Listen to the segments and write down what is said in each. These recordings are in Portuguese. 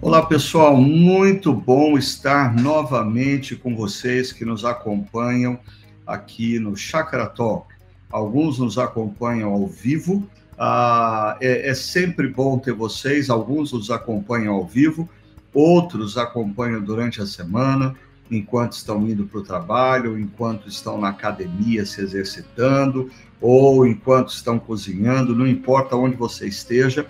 Olá, pessoal, muito bom estar novamente com vocês que nos acompanham aqui no Chakra Talk. Alguns nos acompanham ao vivo, ah, é, é, sempre bom ter vocês, alguns nos acompanham ao vivo, outros acompanham durante a semana, enquanto estão indo para o trabalho, enquanto estão na academia se exercitando, ou enquanto estão cozinhando, não importa onde você esteja.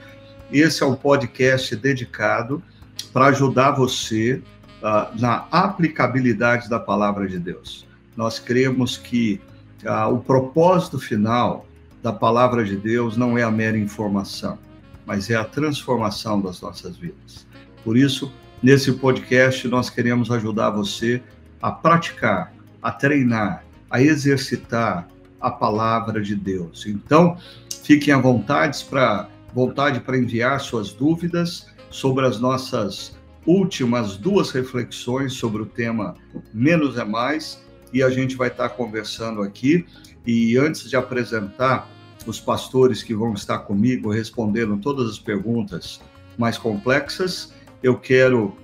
Esse é um podcast dedicado para ajudar você uh, na aplicabilidade da palavra de Deus. Nós cremos que uh, o propósito final da palavra de Deus não é a mera informação, mas é a transformação das nossas vidas. Por isso, nesse podcast, nós queremos ajudar você a praticar, a treinar, a exercitar a palavra de Deus. Então, fiquem à vontade para vontade para enviar suas dúvidas sobre as nossas últimas duas reflexões sobre o tema Menos é Mais, e a gente vai estar conversando aqui. E antes de apresentar os pastores que vão estar comigo respondendo todas as perguntas mais complexas. Eu quero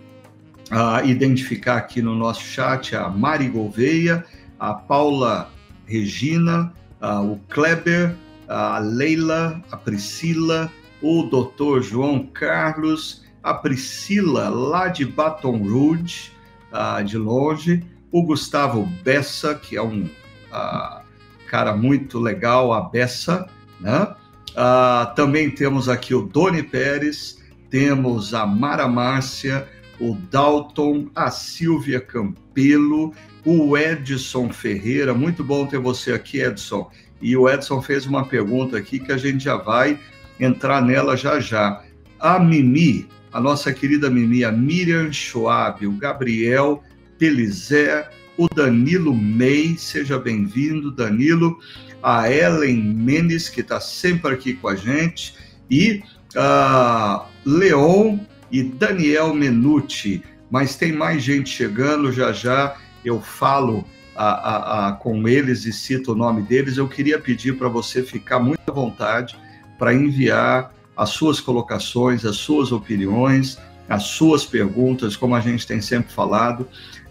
uh, identificar aqui no nosso chat a Mari Gouveia, a Paula Regina, uh, o Kleber, a Leila, a Priscila, o doutor João Carlos, a Priscila lá de Baton Rouge, uh, de longe, o Gustavo Bessa, que é um uh, cara muito legal, a Bessa, né? Uh, também temos aqui o Doni Pérez, temos a Mara Márcia, o Dalton, a Silvia Campelo, o Edson Ferreira. Muito bom ter você aqui, Edson. E o Edson fez uma pergunta aqui que a gente já vai entrar nela já já. A Mimi, a nossa querida Mimi, a Miriam Schwab, o Gabriel Pelizé, o Danilo May, seja bem-vindo, Danilo, a Ellen Mendes, que está sempre aqui com a gente, e a Leon e Daniel Menucci. Mas tem mais gente chegando, já já eu falo a, a, a, com eles e cito o nome deles. Eu queria pedir para você ficar muito à vontade para enviar as suas colocações, as suas opiniões, as suas perguntas, como a gente tem sempre falado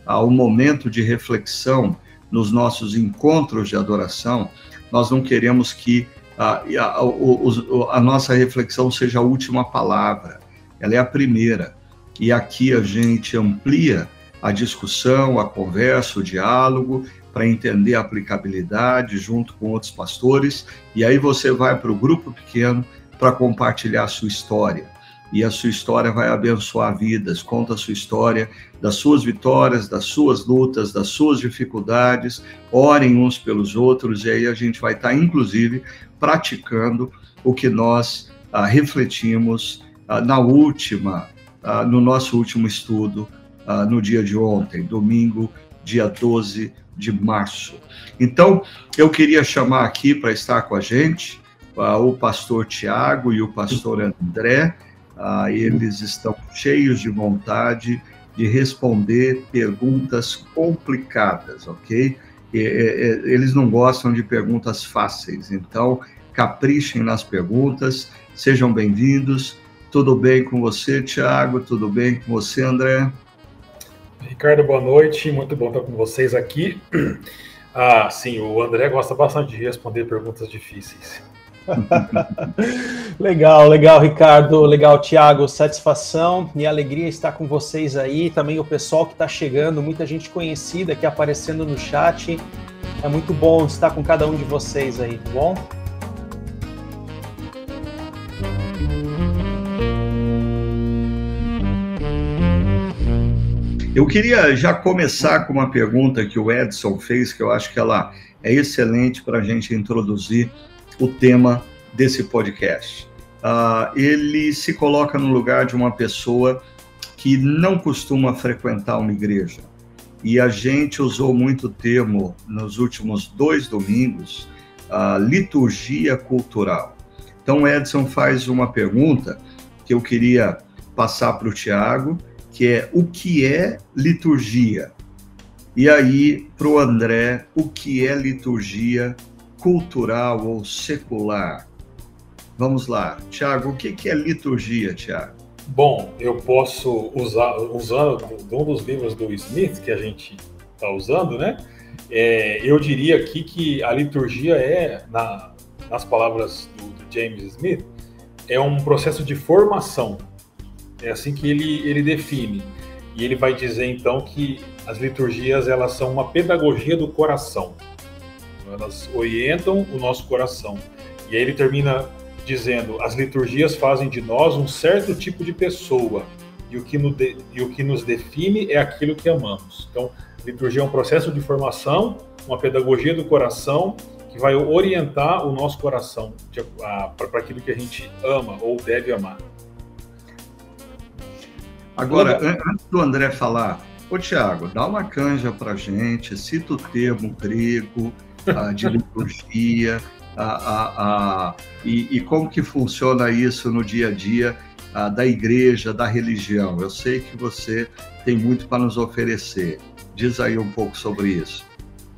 ao momento de reflexão nos nossos encontros de adoração, nós não queremos que a, a, nossa reflexão seja a última palavra, ela é a primeira. E aqui a gente amplia a discussão, a conversa, o diálogo, para entender a aplicabilidade junto com outros pastores, e aí você vai para o grupo pequeno para compartilhar a sua história e a sua história vai abençoar vidas. Conta a sua história das suas vitórias, das suas lutas, das suas dificuldades. Orem uns pelos outros e aí a gente vai estar, inclusive, praticando o que nós ah, refletimos ah, na última, ah, no nosso último estudo, ah, no dia de ontem, domingo, dia 12 de março. Então, eu queria chamar aqui para estar com a gente ah, o pastor Tiago e o pastor André ah, eles estão cheios de vontade de responder perguntas complicadas, ok? E, e, eles não gostam de perguntas fáceis, então caprichem nas perguntas, sejam bem-vindos. Tudo bem com você, Tiago? Tudo bem com você, André? Ricardo, boa noite. Muito bom estar com vocês aqui. Ah, sim, o André gosta bastante de responder perguntas difíceis. legal, legal, Ricardo. Legal, Thiago. Satisfação e alegria estar com vocês aí. Também o pessoal que está chegando, muita gente conhecida aqui aparecendo no chat. É muito bom estar com cada um de vocês aí, tá bom? Eu queria já começar com uma pergunta que o Edson fez, que eu acho que ela é excelente para a gente introduzir o tema desse podcast. Uh, ele se coloca no lugar de uma pessoa que não costuma frequentar uma igreja. E a gente usou muito o termo nos últimos dois domingos, liturgia cultural. Então, Edson faz uma pergunta que eu queria passar para o Tiago, que é o que é liturgia? E aí, para o André, o que é liturgia cultural ou secular? Vamos lá. Tiago, o que é liturgia, Tiago? Bom, eu posso usar, usando um dos livros do Smith que a gente está usando, né? É, eu diria aqui que a liturgia é, na, nas palavras do, do, James Smith, é um processo de formação. É assim que ele, ele define. E ele vai dizer então que as liturgias elas são uma pedagogia do coração. Elas orientam o nosso coração. E aí ele termina dizendo: as liturgias fazem de nós um certo tipo de pessoa. E o que, no de, e o que nos define é aquilo que amamos. Então, liturgia é um processo de formação, uma pedagogia do coração que vai orientar o nosso coração para aquilo que a gente ama ou deve amar. Agora, antes do André falar, ô Tiago, dá uma canja para gente, cita o termo grego uh, de liturgia uh, uh, e, e, como que funciona isso no dia a dia da igreja, da religião. Eu sei que você tem muito para nos oferecer. Diz aí um pouco sobre isso.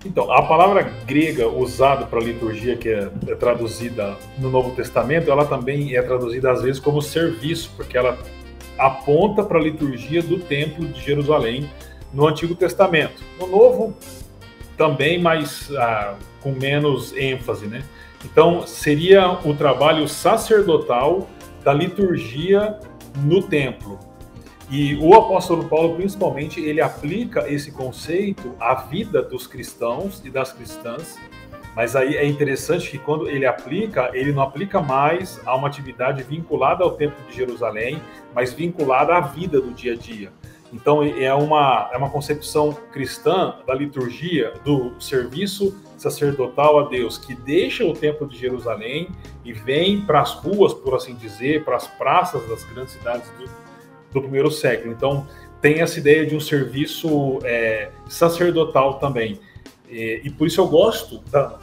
Então, a palavra grega usada para liturgia, que é, é, traduzida no Novo Testamento, ela também é traduzida às vezes como serviço, porque ela aponta para a liturgia do Templo de Jerusalém no Antigo Testamento. No Novo, também, mas ah, com menos ênfase, né? Então, seria o trabalho sacerdotal da liturgia no templo. E o apóstolo Paulo, principalmente, ele aplica esse conceito à vida dos cristãos e das cristãs. Mas aí é interessante que quando ele aplica, ele não aplica mais a uma atividade vinculada ao Templo de Jerusalém, mas vinculada à vida do dia a dia. Então é uma, é uma concepção cristã da liturgia, do serviço sacerdotal a Deus, que deixa o Templo de Jerusalém e vem para as ruas, por assim dizer, para as praças das grandes cidades do, do primeiro século. Então, tem essa ideia de um serviço é, sacerdotal também. E, e, por isso eu gosto da,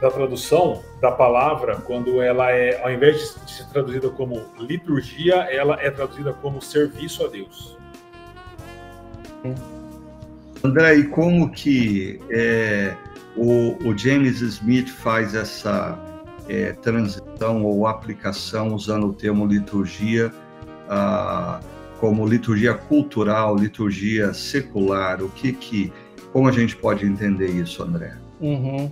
da tradução da palavra, quando ela é, ao invés de, de ser traduzida como liturgia, ela é traduzida como serviço a Deus. André, e como que é, o, o, James Smith faz essa é, transição ou aplicação usando o termo liturgia? Ah, como liturgia cultural, liturgia secular, o que que, como a gente pode entender isso, André? Uhum.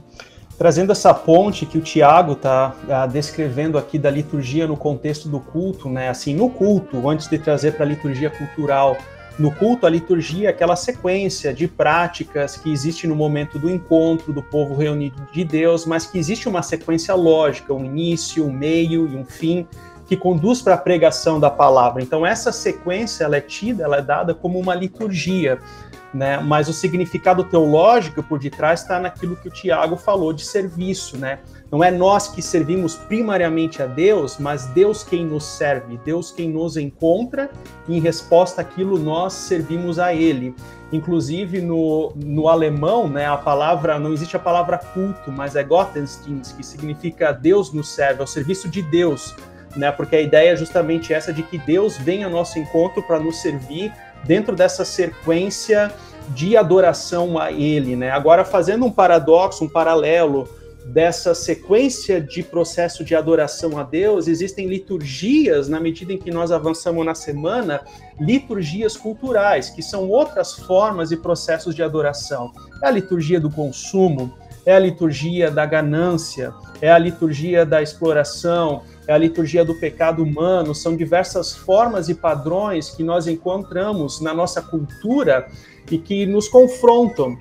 Trazendo essa ponte que o Tiago está ah, descrevendo aqui da liturgia no contexto do culto, né? Assim, no culto, antes de trazer para a liturgia cultural, no culto, a liturgia é aquela sequência de práticas que existe no momento do encontro do povo reunido de Deus, mas que existe uma sequência lógica, um início, um meio e um fim que conduz para a pregação da palavra. Então essa sequência ela é tida, ela é dada como uma liturgia, né? Mas o significado teológico por detrás está naquilo que o Tiago falou de serviço, né? Não é nós que servimos primariamente a Deus, mas Deus quem nos serve, Deus quem nos encontra e em resposta àquilo nós servimos a Ele. Inclusive no, no alemão, né, a palavra não existe a palavra culto, mas é Gottesdienst, que significa Deus nos serve, é o serviço de Deus né? Porque a ideia é justamente essa de que Deus vem ao nosso encontro para nos servir dentro dessa sequência de adoração a Ele, né? Agora fazendo um paradoxo, um paralelo dessa sequência de processo de adoração a Deus, existem liturgias na medida em que nós avançamos na semana, liturgias culturais, que são outras formas e processos de adoração. É a liturgia do consumo, é a liturgia da ganância, é a liturgia da exploração, é a liturgia do pecado humano, são diversas formas e padrões que nós encontramos na nossa cultura e que nos confrontam.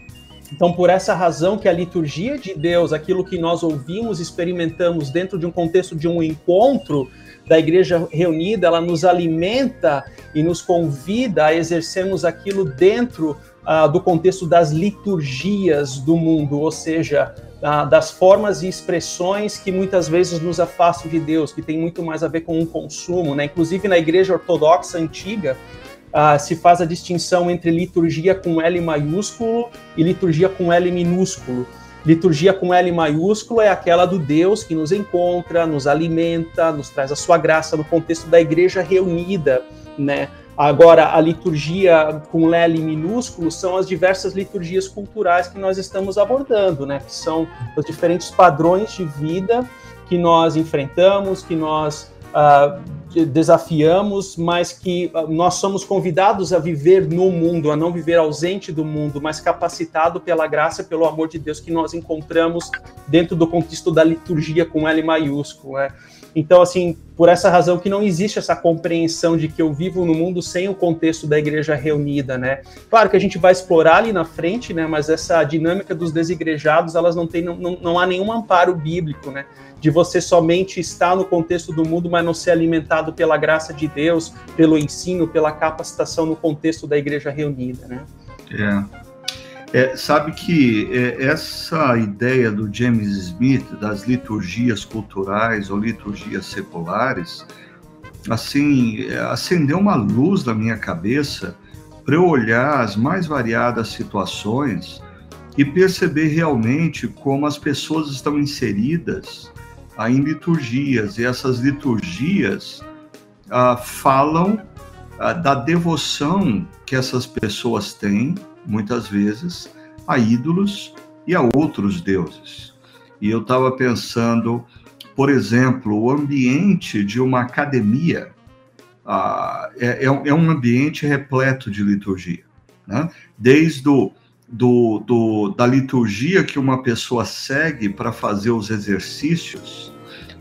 Então, por essa razão que a liturgia de Deus, aquilo que nós ouvimos, experimentamos dentro de um contexto de um encontro da igreja reunida, ela nos alimenta e nos convida a exercermos aquilo dentro uh, do contexto das liturgias do mundo, ou seja, das formas e expressões que muitas vezes nos afastam de Deus, que tem muito mais a ver com o um consumo, né? Inclusive na igreja ortodoxa antiga, uh, se faz a distinção entre liturgia com L maiúsculo e liturgia com L minúsculo. Liturgia com L maiúsculo é aquela do Deus que nos encontra, nos alimenta, nos traz a sua graça no contexto da igreja reunida, né? Agora, a liturgia com L minúsculo são as diversas liturgias culturais que nós estamos abordando, né? Que são os diferentes padrões de vida que nós enfrentamos, que nós uh, desafiamos, mas que uh, nós somos convidados a viver no mundo, a não viver ausente do mundo, mas capacitado pela graça, pelo amor de Deus que nós encontramos dentro do contexto da liturgia com L maiúsculo. Né? Então, assim, por essa razão que não existe essa compreensão de que eu vivo no mundo sem o contexto da igreja reunida, né? Claro que a gente vai explorar ali na frente, né? Mas essa dinâmica dos desigrejados, elas não têm, não, não, não há nenhum amparo bíblico, né? De você somente estar no contexto do mundo, mas não ser alimentado pela graça de Deus, pelo ensino, pela capacitação no contexto da igreja reunida, né? É. É, sabe que é, essa ideia do James Smith das liturgias culturais ou liturgias seculares, assim, é, acendeu uma luz na minha cabeça para eu olhar as mais variadas situações e perceber realmente como as pessoas estão inseridas ah, em liturgias. E essas liturgias ah, falam ah, da devoção que essas pessoas têm muitas vezes, a ídolos e a outros deuses. E eu estava pensando, por exemplo, o ambiente de uma academia ah, é, é, é, um ambiente repleto de liturgia. Né? Desde o, do, do, da liturgia que uma pessoa segue para fazer os exercícios,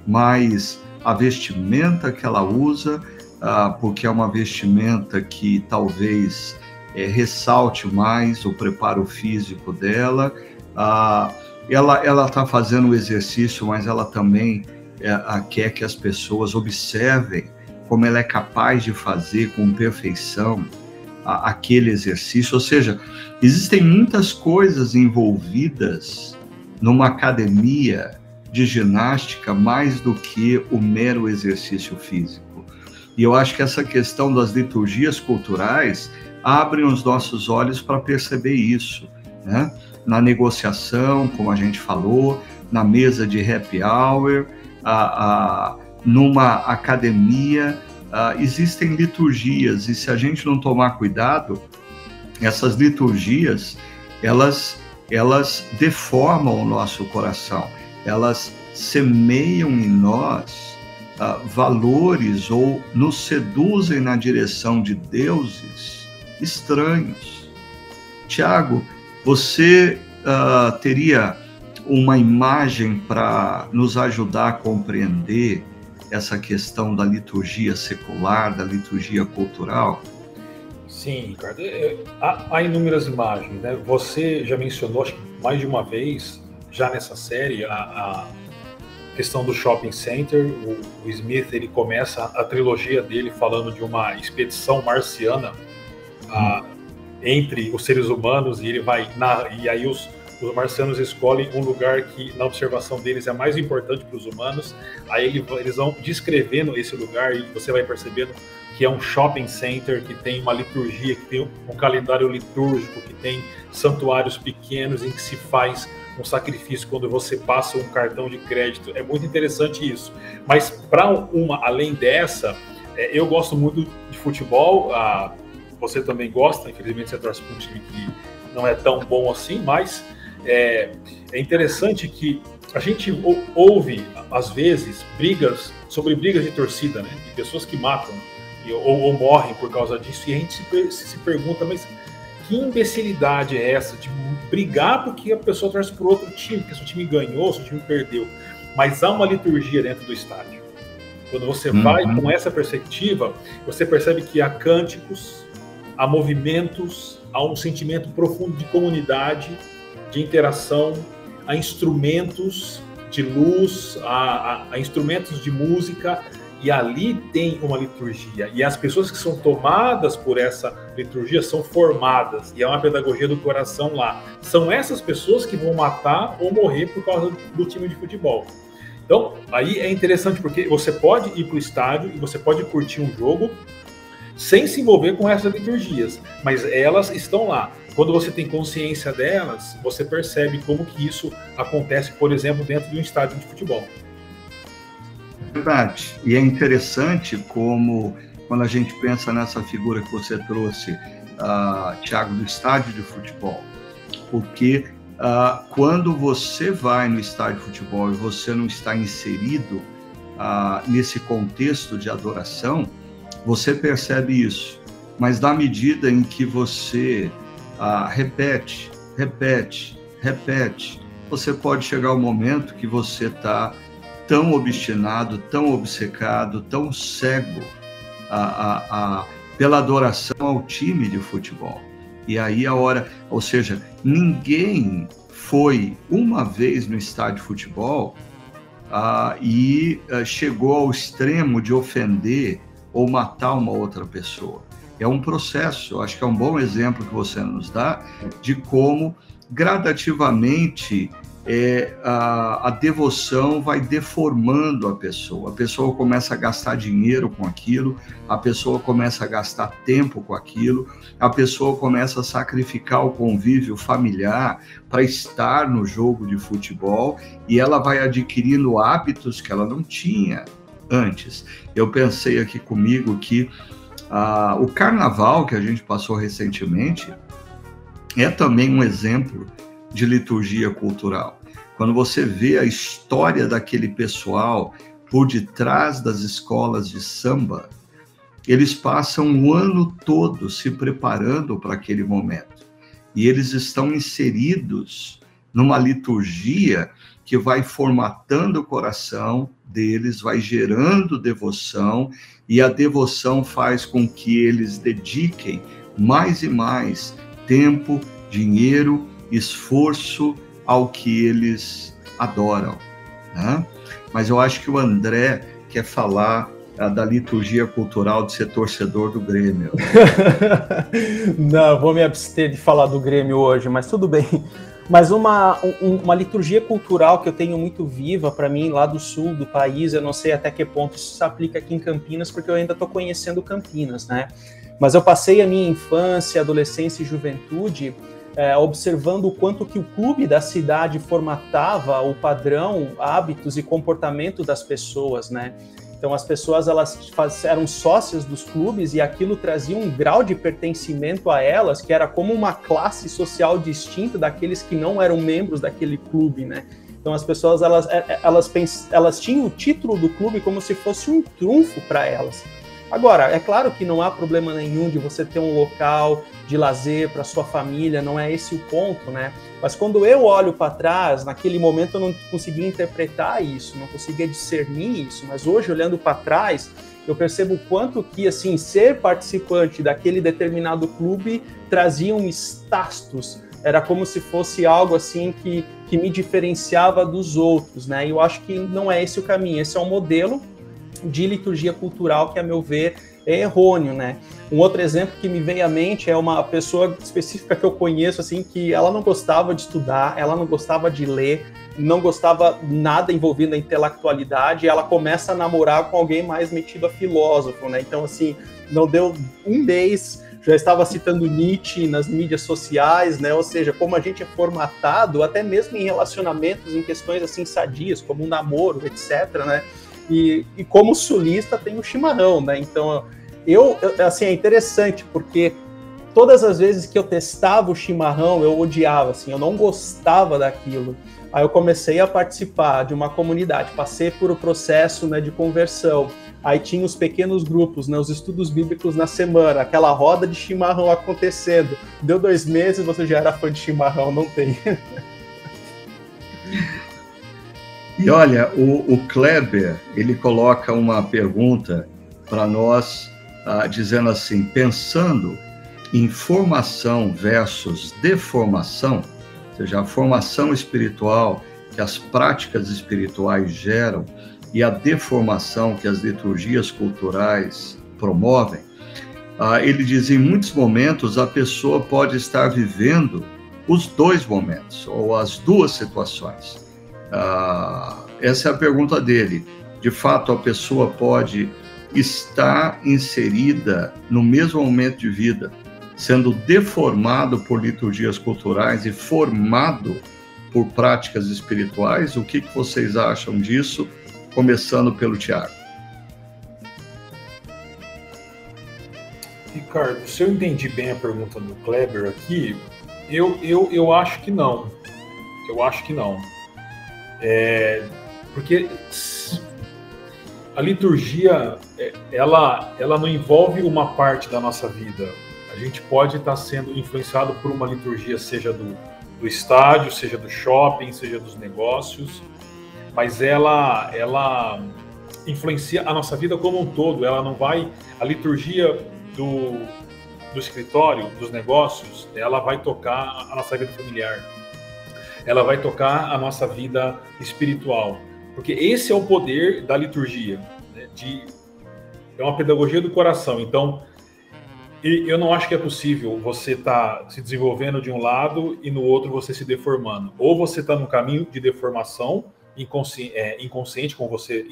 mas a vestimenta que ela usa, ah, porque é uma vestimenta que talvez é, ressalte mais o preparo físico dela. Ah, ela está fazendo o exercício, mas ela também é, a, quer que as pessoas observem como ela é capaz de fazer com perfeição a, aquele exercício. Ou seja, existem muitas coisas envolvidas numa academia de ginástica mais do que o mero exercício físico. E eu acho que essa questão das liturgias culturais abrem os nossos olhos para perceber isso, né? Na negociação, como a gente falou, na mesa de happy hour, a, a, numa academia, a, existem liturgias e se a gente não tomar cuidado, essas liturgias, elas, elas deformam o nosso coração, elas semeiam em nós valores ou nos seduzem na direção de deuses estranhos. Tiago, você uh, teria uma imagem para nos ajudar a compreender essa questão da liturgia secular, da liturgia cultural? Sim, Ricardo. É, há, há inúmeras imagens. Né? Você já mencionou, acho mais de uma vez, já nessa série, a, a questão do shopping center. O, o, Smith ele começa a trilogia dele falando de uma expedição marciana entre os seres humanos e ele vai na, e aí os, os marcianos escolhem um lugar que na observação deles é mais importante para os humanos. Aí ele, eles vão descrevendo esse lugar e você vai percebendo que é um shopping center que tem uma liturgia, que tem um calendário litúrgico, que tem santuários pequenos em que se faz um sacrifício quando você passa um cartão de crédito. É muito interessante isso. Mas para uma além dessa, é, eu gosto muito de futebol. A, você também gosta, infelizmente você torce para um time que não é tão bom assim, mas é, é interessante que a gente ouve, às vezes, brigas sobre brigas de torcida, né? De pessoas que matam ou, ou morrem por causa disso, e a gente se, se pergunta, mas que imbecilidade é essa de brigar porque a pessoa torce por outro time, porque seu time ganhou, seu time perdeu. Mas há uma liturgia dentro do estádio. Quando você uhum. vai com essa perspectiva, você percebe que há cânticos, a movimentos, a um sentimento profundo de comunidade, de interação, a instrumentos de luz, a, a, a instrumentos de música, e ali tem uma liturgia. E as pessoas que são tomadas por essa liturgia são formadas, e há uma pedagogia do coração lá. São essas pessoas que vão matar ou morrer por causa do time de futebol. Então, aí é interessante porque você pode ir para o estádio e você pode curtir um jogo, sem se envolver com essas liturgias, mas elas estão lá. Quando você tem consciência delas, você percebe como que isso acontece, por exemplo, dentro de um estádio de futebol. Verdade. E é interessante como, quando a gente pensa nessa figura que você trouxe, uh, Tiago, do estádio de futebol, porque uh, quando você vai no estádio de futebol e você não está inserido ah, nesse contexto de adoração, você percebe isso. Mas na medida em que você ah, repete, repete, repete, você pode chegar ao momento que você está tão obstinado, tão obcecado, tão cego a, a, a, pela adoração ao time de futebol. E aí a hora, ou seja, ninguém foi uma vez no estádio de futebol ah, e ah, chegou ao extremo de ofender ou matar uma outra pessoa. É um processo, eu acho que é um bom exemplo que você nos dá de como gradativamente é, a, a, devoção vai deformando a pessoa. A pessoa começa a gastar dinheiro com aquilo, a pessoa começa a gastar tempo com aquilo, a pessoa começa a sacrificar o convívio familiar para estar no jogo de futebol e ela vai adquirindo hábitos que ela não tinha antes. Eu pensei aqui comigo que ah, o carnaval que a gente passou recentemente é também um exemplo de liturgia cultural. Quando você vê a história daquele pessoal por detrás das escolas de samba, eles passam o ano todo se preparando para aquele momento. E eles estão inseridos numa liturgia que vai formatando o coração deles, vai gerando devoção, e a devoção faz com que eles dediquem mais e mais tempo, dinheiro esforço ao que eles adoram. Né? Mas eu acho que o André quer falar uh, da liturgia cultural de ser torcedor do Grêmio. Não, vou me abster de falar do Grêmio hoje, mas tudo bem. Mas uma, um, uma liturgia cultural que eu tenho muito viva para mim lá do sul do país, eu não sei até que ponto isso se aplica aqui em Campinas, porque eu ainda estou conhecendo Campinas, né? Mas eu passei a minha infância, adolescência e juventude é, observando o quanto que o clube da cidade formatava o padrão, hábitos e comportamento das pessoas, né? Então as pessoas elas eram sócias dos clubes e aquilo trazia um grau de pertencimento a elas que era como uma classe social distinta daqueles que não eram membros daquele clube, né? Então as pessoas elas é, é, elas, elas tinham o título do clube como se fosse um trunfo para elas. Agora, é claro que não há problema nenhum de você ter um local de lazer para sua família, não é esse o ponto, né? Mas quando eu olho para trás, naquele momento eu não conseguia interpretar isso, não conseguia discernir isso, mas hoje olhando para trás, eu percebo o quanto que assim ser participante daquele determinado clube trazia um status, era como se fosse algo assim que, que me diferenciava dos outros, né? E eu acho que não é esse o caminho, esse é o modelo de liturgia cultural que, a meu ver, é errôneo, né? Um outro exemplo que me vem à mente é uma pessoa específica que eu conheço, assim, que ela não gostava de estudar, ela não gostava de ler, não gostava nada envolvido na intelectualidade, ela começa a namorar com alguém mais metido a filósofo, né? Então, assim, não deu um mês, já estava citando Nietzsche nas mídias sociais, né? Ou seja, como a gente é formatado, até mesmo em relacionamentos, em questões assim sadias, como um namoro, etc, né? E, e como sulista tem o chimarrão, né? Então, eu, assim, é interessante, porque todas as vezes que eu testava o chimarrão, eu odiava, assim, eu não gostava daquilo. Aí eu comecei a participar de uma comunidade, passei por o processo né, de conversão. Aí tinha os pequenos grupos, né, os estudos bíblicos na semana, aquela roda de chimarrão acontecendo. Deu dois meses, você já era fã de chimarrão, não tem. E olha, o, o Kleber, ele coloca uma pergunta para nós, ah, dizendo assim, pensando em formação versus deformação, ou seja, a formação espiritual que as práticas espirituais geram e a deformação que as liturgias culturais promovem, ah, ele diz, em muitos momentos a pessoa pode estar vivendo os dois momentos, ou as duas situações. Ah, essa é a pergunta dele. De fato, a pessoa pode estar inserida no mesmo momento de vida, sendo deformado por liturgias culturais e formado por práticas espirituais. O que, que vocês acham disso? Começando pelo Tiago. Ricardo, se eu entendi bem a pergunta do Kleber aqui, eu, eu, eu acho que não. Eu acho que não. É, porque a liturgia, é, ela, ela não envolve uma parte da nossa vida. A gente pode estar sendo influenciado por uma liturgia, seja do, do estádio, seja do shopping, seja dos negócios, mas ela, ela influencia a nossa vida como um todo. Ela não vai. A liturgia do, do escritório, dos negócios, ela vai tocar a nossa vida familiar. Ela vai tocar a nossa vida espiritual. Porque esse é o poder da liturgia. Né? De, é uma pedagogia do coração. Então, eu não acho que é possível você estar tá se desenvolvendo de um lado e no outro você se deformando. Ou você está no caminho de deformação inconsciente, é, inconsciente como você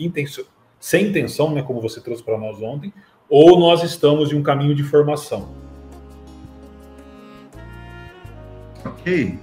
sem intenção, né, como você trouxe para nós ontem, ou nós estamos em um caminho de formação. Ok.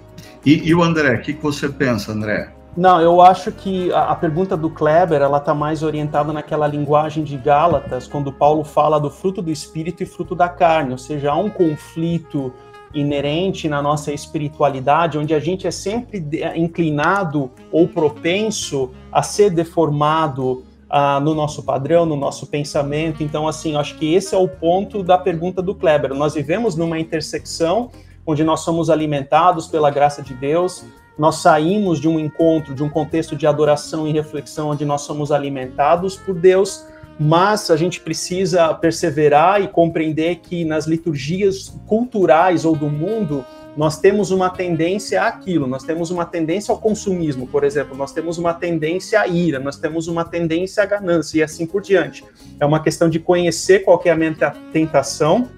E, e o André, o que, que você pensa, André? Não, eu acho que a, a pergunta do Kleber ela está mais orientada naquela linguagem de Gálatas, quando Paulo fala do fruto do espírito e fruto da carne, ou seja, há um conflito inerente na nossa espiritualidade, onde a gente é sempre inclinado ou propenso a ser deformado uh, no nosso padrão, no nosso pensamento. Então, assim, acho que esse é o ponto da pergunta do Kleber. Nós vivemos numa intersecção onde nós somos alimentados pela graça de Deus, nós saímos de um encontro, de um contexto de adoração e reflexão onde nós somos alimentados por Deus, mas a gente precisa perseverar e compreender que nas liturgias culturais ou do mundo, nós temos uma tendência àquilo, nós temos uma tendência ao consumismo, por exemplo, nós temos uma tendência à ira, nós temos uma tendência à ganância e assim por diante. É uma questão de conhecer qual é a minha tentação,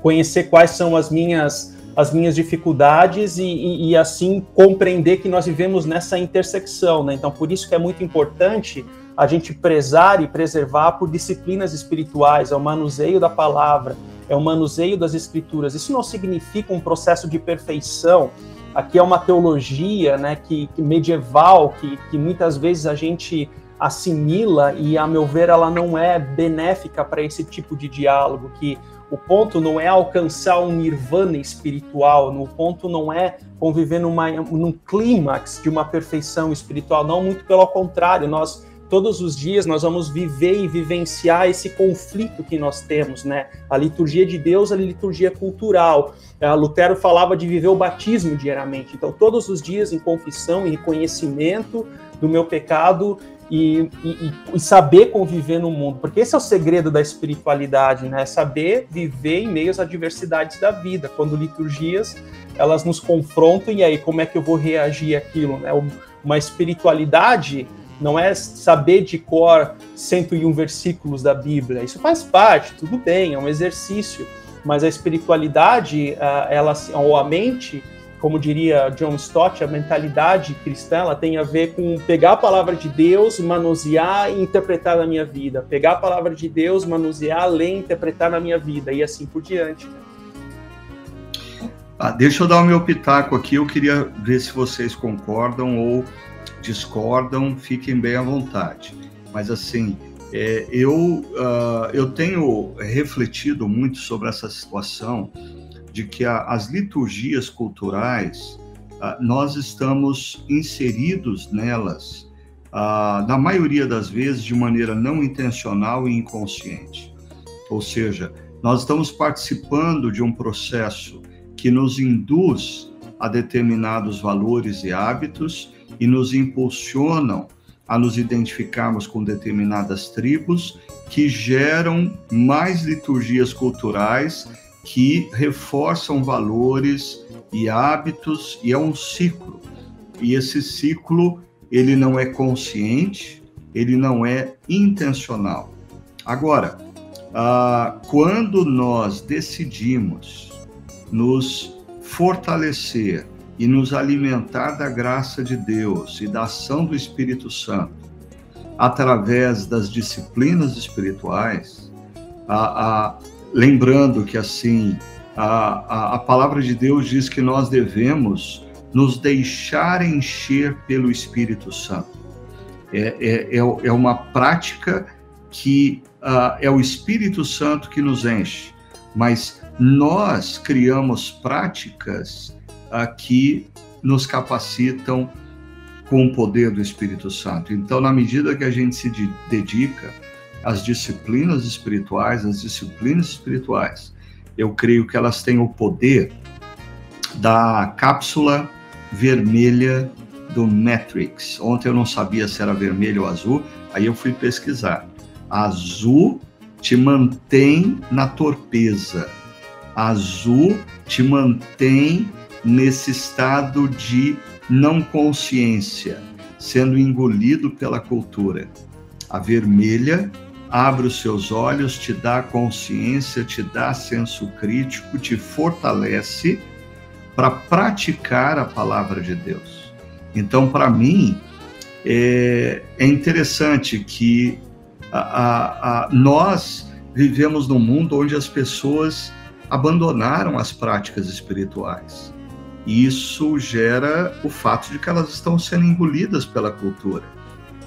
conhecer quais são as minhas as minhas dificuldades e, e, e, assim compreender que nós vivemos nessa intersecção, né? Então, por isso que é muito importante a gente prezar e preservar por disciplinas espirituais, é o manuseio da palavra, é o manuseio das escrituras. Isso não significa um processo de perfeição. Aqui é uma teologia, né, que, que medieval, que, que muitas vezes a gente assimila e, a meu ver, ela não é benéfica para esse tipo de diálogo, que o ponto não é alcançar um nirvana espiritual, o ponto não é conviver numa, num clímax de uma perfeição espiritual, não, muito pelo contrário, nós todos os dias nós vamos viver e vivenciar esse conflito que nós temos, né? A liturgia de Deus, a liturgia cultural. A Lutero falava de viver o batismo diariamente. Então, todos os dias em confissão e reconhecimento do meu pecado e, e, e, saber conviver no mundo, porque esse é o segredo da espiritualidade, né? Saber viver em meio às adversidades da vida, quando liturgias elas nos confrontam e aí como é que eu vou reagir àquilo, né? Uma espiritualidade não é saber de cor 101 versículos da Bíblia, isso faz parte, tudo bem, é um exercício, mas a espiritualidade, ah, ela ou a mente como diria John Stott, a mentalidade cristã ela tem a ver com pegar a palavra de Deus, manusear e interpretar na minha vida. Pegar a palavra de Deus, manusear, ler interpretar na minha vida, e assim por diante. Ah, deixa eu dar o meu pitaco aqui, eu queria ver se vocês concordam ou discordam, fiquem bem à vontade. Mas assim, é, eu, uh, eu tenho refletido muito sobre essa situação de que a, as liturgias culturais, a, nós estamos inseridos nelas, a, na maioria das vezes, de maneira não intencional e inconsciente. Ou seja, nós estamos participando de um processo que nos induz a determinados valores e hábitos e nos impulsionam a nos identificarmos com determinadas tribos que geram mais liturgias culturais que reforçam valores e hábitos e é um ciclo. E esse ciclo ele não é consciente, ele não é intencional. Agora, ah, quando nós decidimos nos fortalecer e nos alimentar da graça de Deus e da ação do Espírito Santo através das disciplinas espirituais, a, a, lembrando que assim a, a, a, palavra de Deus diz que nós devemos nos deixar encher pelo Espírito Santo. É, é, é, é uma prática que uh, é o Espírito Santo que nos enche, mas nós criamos práticas uh, que nos capacitam com o poder do Espírito Santo. Então, na medida que a gente se dedica às disciplinas espirituais, às disciplinas espirituais, eu creio que elas têm o poder da cápsula vermelha do Matrix. Ontem eu não sabia se era vermelho ou azul, aí eu fui pesquisar. Azul te mantém na torpeza. Azul te mantém nesse estado de não consciência, sendo engolido pela cultura. A vermelha abre os seus olhos, te dá consciência, te dá senso crítico, te fortalece para praticar a palavra de Deus. Então, para mim, é, é, interessante que a, a, a, nós vivemos num mundo onde as pessoas abandonaram as práticas espirituais. Isso gera o fato de que elas estão sendo engolidas pela cultura.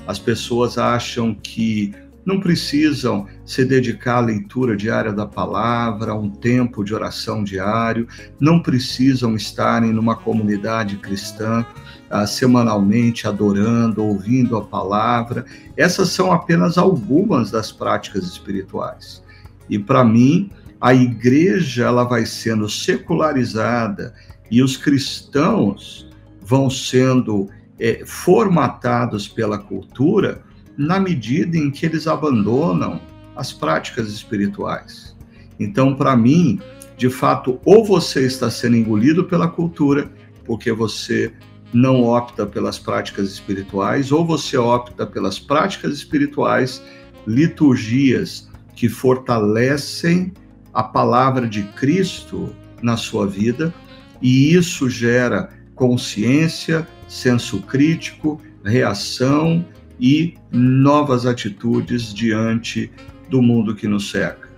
As pessoas acham que não precisam se dedicar à leitura diária da palavra, a um tempo de oração diário, não precisam estarem numa comunidade cristã uh, semanalmente adorando, ouvindo a palavra. Essas são apenas algumas das práticas espirituais. E para mim, a igreja ela vai sendo secularizada e os cristãos vão sendo é, formatados pela cultura na medida em que eles abandonam as práticas espirituais. Então, para mim, de fato, ou você está sendo engolido pela cultura, porque você não opta pelas práticas espirituais, ou você opta pelas práticas espirituais, liturgias que fortalecem a palavra de Cristo na sua vida, e isso gera consciência, senso crítico, reação e novas atitudes diante do mundo que nos cerca.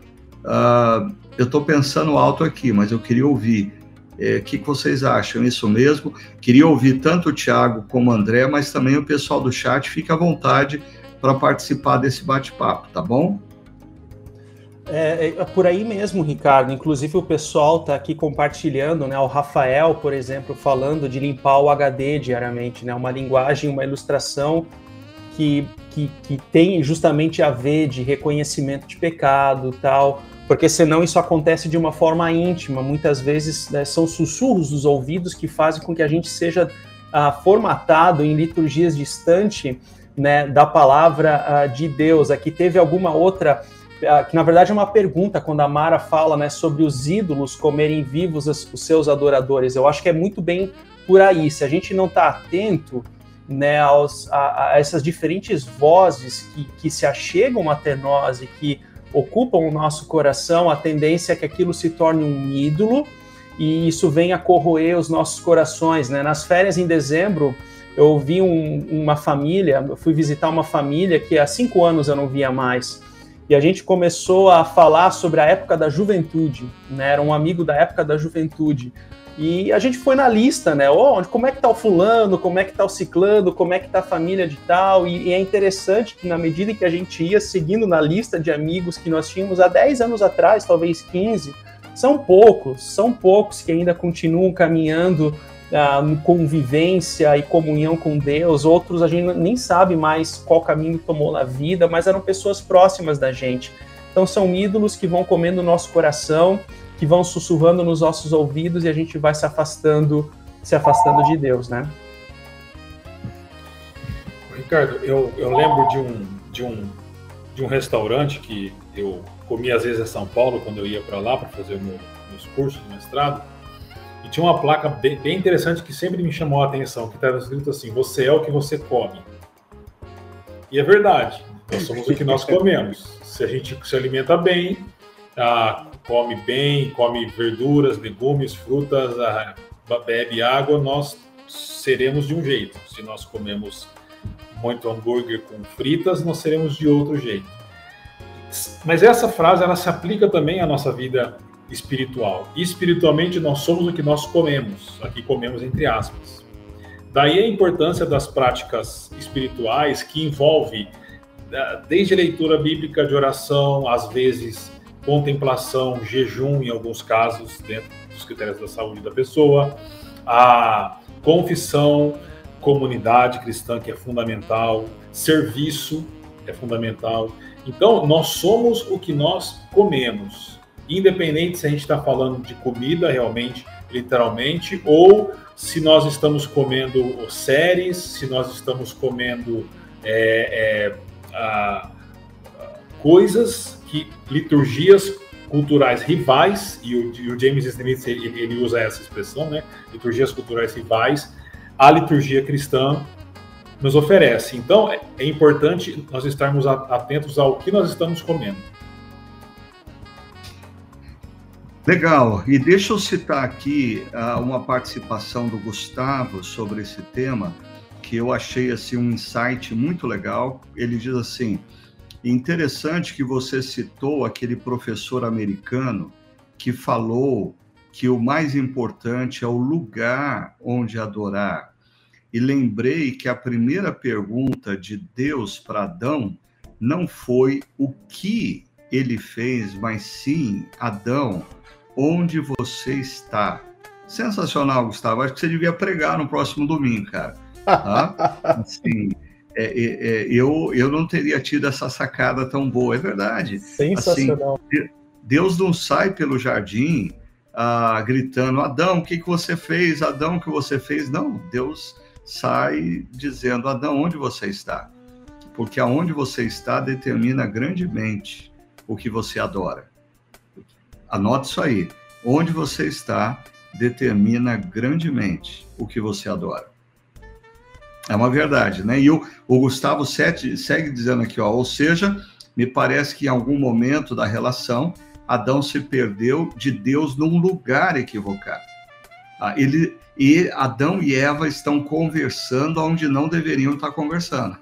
Uh, eu estou pensando alto aqui, mas eu queria ouvir o é, que, que, vocês acham, isso mesmo? Queria ouvir tanto o Tiago como o André, mas também o pessoal do chat, fique à vontade para participar desse bate-papo, tá bom? É, é, por aí mesmo, Ricardo. Inclusive o pessoal está aqui compartilhando, né? O Rafael, por exemplo, falando de limpar o HD diariamente, né? Uma linguagem, uma ilustração que, que, que tem justamente a ver de reconhecimento de pecado tal, porque senão isso acontece de uma forma íntima. Muitas vezes né, são sussurros dos ouvidos que fazem com que a gente seja ah, formatado em liturgias distante né, da palavra ah, de Deus. Aqui teve alguma outra ah, que na verdade é uma pergunta quando a Mara fala né, sobre os ídolos comerem vivos os seus adoradores. Eu acho que é muito bem por aí. Se a gente não está atento, né, aos, a, a, essas diferentes vozes que, que se achegam até nós e que ocupam o nosso coração, a tendência é que aquilo se torne um ídolo e isso venha corroer os nossos corações. Né? Nas férias em dezembro, eu vi um, uma família, eu fui visitar uma família que há cinco anos eu não via mais. E a gente começou a falar sobre a época da juventude, né? Era um amigo da época da juventude. E a gente foi na lista, né? Oh, como é que tá o fulano, como é que tá o ciclano, como é que tá a família de tal. E, e, é interessante que na medida que a gente ia seguindo na lista de amigos que nós tínhamos há 10 anos atrás, talvez 15, são poucos, são poucos que ainda continuam caminhando uh, convivência e comunhão com Deus. Outros a gente nem sabe mais qual caminho tomou na vida, mas eram pessoas próximas da gente. Então são ídolos que vão comendo o nosso coração que vão sussurrando nos nossos ouvidos e a gente vai se afastando, se afastando de Deus, né? Ricardo, eu, eu lembro de um, de, um, de um restaurante que eu comia às vezes em São Paulo, quando eu ia para lá para fazer meu, meus cursos de mestrado, e tinha uma placa bem, bem interessante que sempre me chamou a atenção, que estava escrito assim, você é o que você come. E é verdade, nós somos o que nós comemos. Se a gente se alimenta bem, ah, come bem, come verduras, legumes, frutas, ah, bebe água, nós seremos de um jeito. Se nós comemos muito hambúrguer com fritas, nós seremos de outro jeito. Mas essa frase ela se aplica também à nossa vida espiritual. E espiritualmente nós somos o que nós comemos. Aqui comemos entre aspas. Daí a importância das práticas espirituais que envolve ah, desde leitura bíblica de oração, às vezes contemplação, jejum, em alguns casos, dentro dos critérios da saúde da pessoa, a confissão, comunidade cristã, que é fundamental, serviço é fundamental. Então, nós somos o que nós comemos, independente se a gente está falando de comida realmente, literalmente, ou se nós estamos comendo séries, se nós estamos comendo é, é, a, coisas que liturgias culturais rivais, e o, e o James Smith ele, ele, usa essa expressão, né? Liturgias culturais rivais, a liturgia cristã nos oferece. Então, é, é importante nós estarmos atentos ao que nós estamos comendo. Legal. E deixa eu citar aqui uh, uma participação do Gustavo sobre esse tema, que eu achei assim um insight muito legal. Ele diz assim: interessante que você citou aquele professor americano que falou que o mais importante é o lugar onde adorar. E lembrei que a primeira pergunta de Deus para Adão não foi o que ele fez, mas sim, Adão, onde você está? Sensacional, Gustavo. Acho que você devia pregar no próximo domingo, cara. Tá? Assim, é, é, é, eu, eu não teria tido essa sacada tão boa. É verdade. Sensacional. Assim, Deus não sai pelo jardim ah, gritando: Adão, o que, que você fez? Adão, o que você fez? Não, Deus sai dizendo: Adão, onde você está? Porque aonde você está determina grandemente o que você adora. Anote isso aí. Onde você está determina grandemente o que você adora. É uma verdade, né? E o, o Gustavo Sete segue dizendo aqui, ó, ou seja, me parece que em algum momento da relação, Adão se perdeu de Deus num lugar equivocado. Ah, ele, e Adão e Eva estão conversando onde não deveriam estar conversando,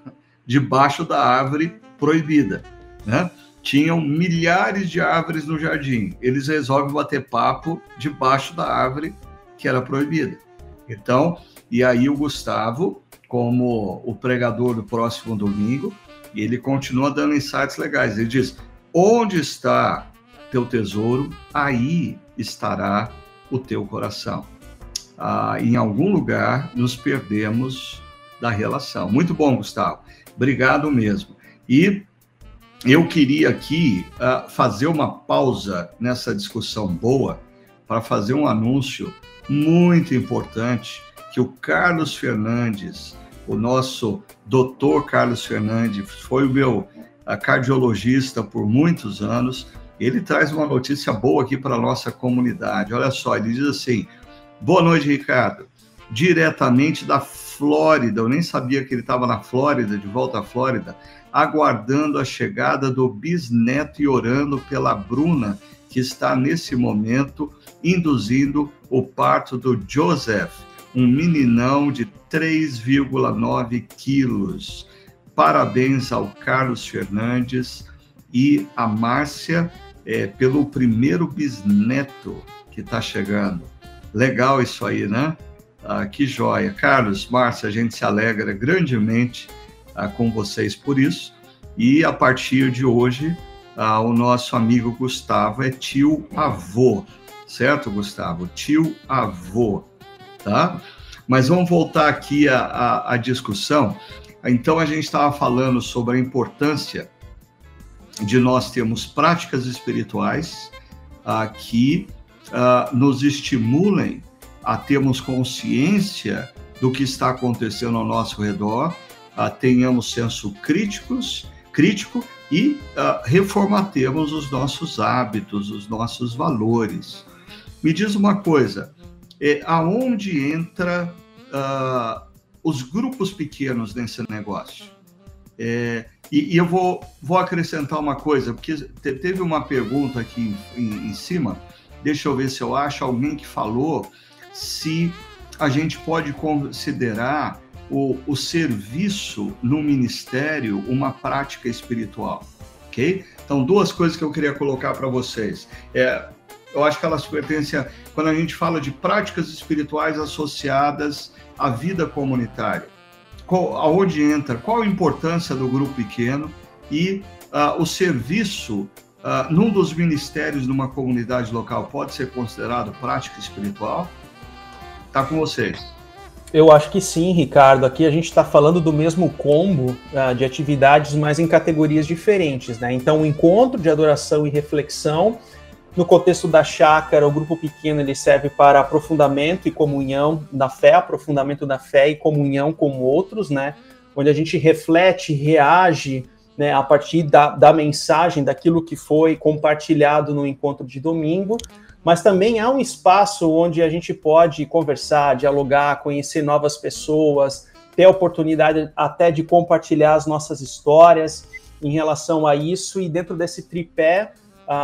debaixo da árvore proibida, né? Tinham milhares de árvores no jardim. Eles resolvem bater papo debaixo da árvore que era proibida. Então, e aí o Gustavo como o pregador do próximo domingo, e ele continua dando insights legais. Ele diz: Onde está teu tesouro, aí estará o teu coração. Ah, em algum lugar nos perdemos da relação. Muito bom, Gustavo. Obrigado mesmo. E eu queria aqui uh, fazer uma pausa nessa discussão boa para fazer um anúncio muito importante que o Carlos Fernandes, o nosso doutor Carlos Fernandes, foi o meu cardiologista por muitos anos. Ele traz uma notícia boa aqui para a nossa comunidade. Olha só, ele diz assim: Boa noite, Ricardo. Diretamente da Flórida, eu nem sabia que ele estava na Flórida, de volta à Flórida, aguardando a chegada do bisneto e orando pela Bruna, que está nesse momento induzindo o parto do Joseph um meninão de 3,9 quilos. Parabéns ao Carlos Fernandes e a Márcia é, pelo primeiro bisneto que está chegando. Legal isso aí, né? Ah, que joia. Carlos, Márcia, a gente se alegra grandemente ah, com vocês por isso. E a partir de hoje, ah, o nosso amigo Gustavo é tio avô, certo, Gustavo? Tio avô tá? Mas vamos voltar aqui à, à, discussão. Então, a gente estava falando sobre a importância de nós termos práticas espirituais uh, que uh, nos estimulem a termos consciência do que está acontecendo ao nosso redor, uh, tenhamos senso críticos, crítico e reformatemos os nossos hábitos, os nossos valores. Me diz uma coisa, é, aonde entra uh, os grupos pequenos nesse negócio? É, e, e, eu vou, vou acrescentar uma coisa, porque teve uma pergunta aqui em, em, cima, deixa eu ver se eu acho alguém que falou se a gente pode considerar o, o serviço no ministério uma prática espiritual, ok? Então, duas coisas que eu queria colocar para vocês. É, eu acho que elas pertencem quando a gente fala de práticas espirituais associadas à vida comunitária. Qual, aonde entra, qual a importância do grupo pequeno e uh, o serviço uh, num dos ministérios numa comunidade local pode ser considerado prática espiritual? Está com vocês. Eu acho que sim, Ricardo. Aqui a gente está falando do mesmo combo uh, de atividades, mas em categorias diferentes, né? Então, o encontro de adoração e reflexão, no contexto da chácara, o grupo pequeno ele serve para aprofundamento e comunhão da fé, aprofundamento da fé e comunhão com outros, né? Onde a gente reflete, reage né, a partir da, da mensagem, daquilo que foi compartilhado no encontro de domingo, mas também há um espaço onde a gente pode conversar, dialogar, conhecer novas pessoas, ter a oportunidade até de compartilhar as nossas histórias em relação a isso, e dentro desse tripé,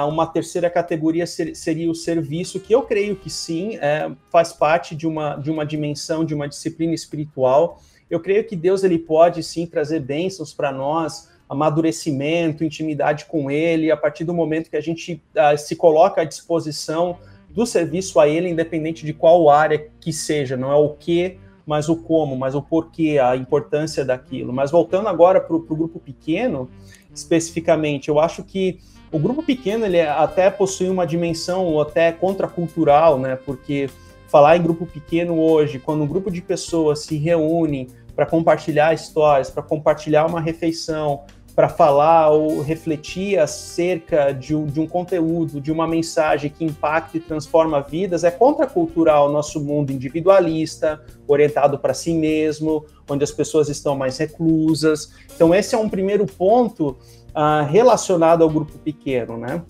uma terceira categoria seria o serviço, que eu creio que sim, é, faz parte de uma, de uma dimensão, de uma disciplina espiritual. Eu creio que Deus ele pode sim trazer bênçãos para nós, amadurecimento, intimidade com ele, a partir do momento que a gente uh, se coloca à disposição do serviço a ele, independente de qual área que seja, não é o que, mas o como, mas o porquê, a importância daquilo. Mas voltando agora para o grupo pequeno, especificamente, eu acho que o grupo pequeno ele até possui uma dimensão até contracultural, né? Porque falar em grupo pequeno hoje, quando um grupo de pessoas se reúne para compartilhar histórias, para compartilhar uma refeição, para falar ou refletir acerca de, de, um conteúdo, de uma mensagem que impacta e transforma vidas, é contracultural o nosso mundo individualista, orientado para si mesmo, onde as pessoas estão mais reclusas. Então, esse é um primeiro ponto uh, relacionado ao grupo pequeno, né?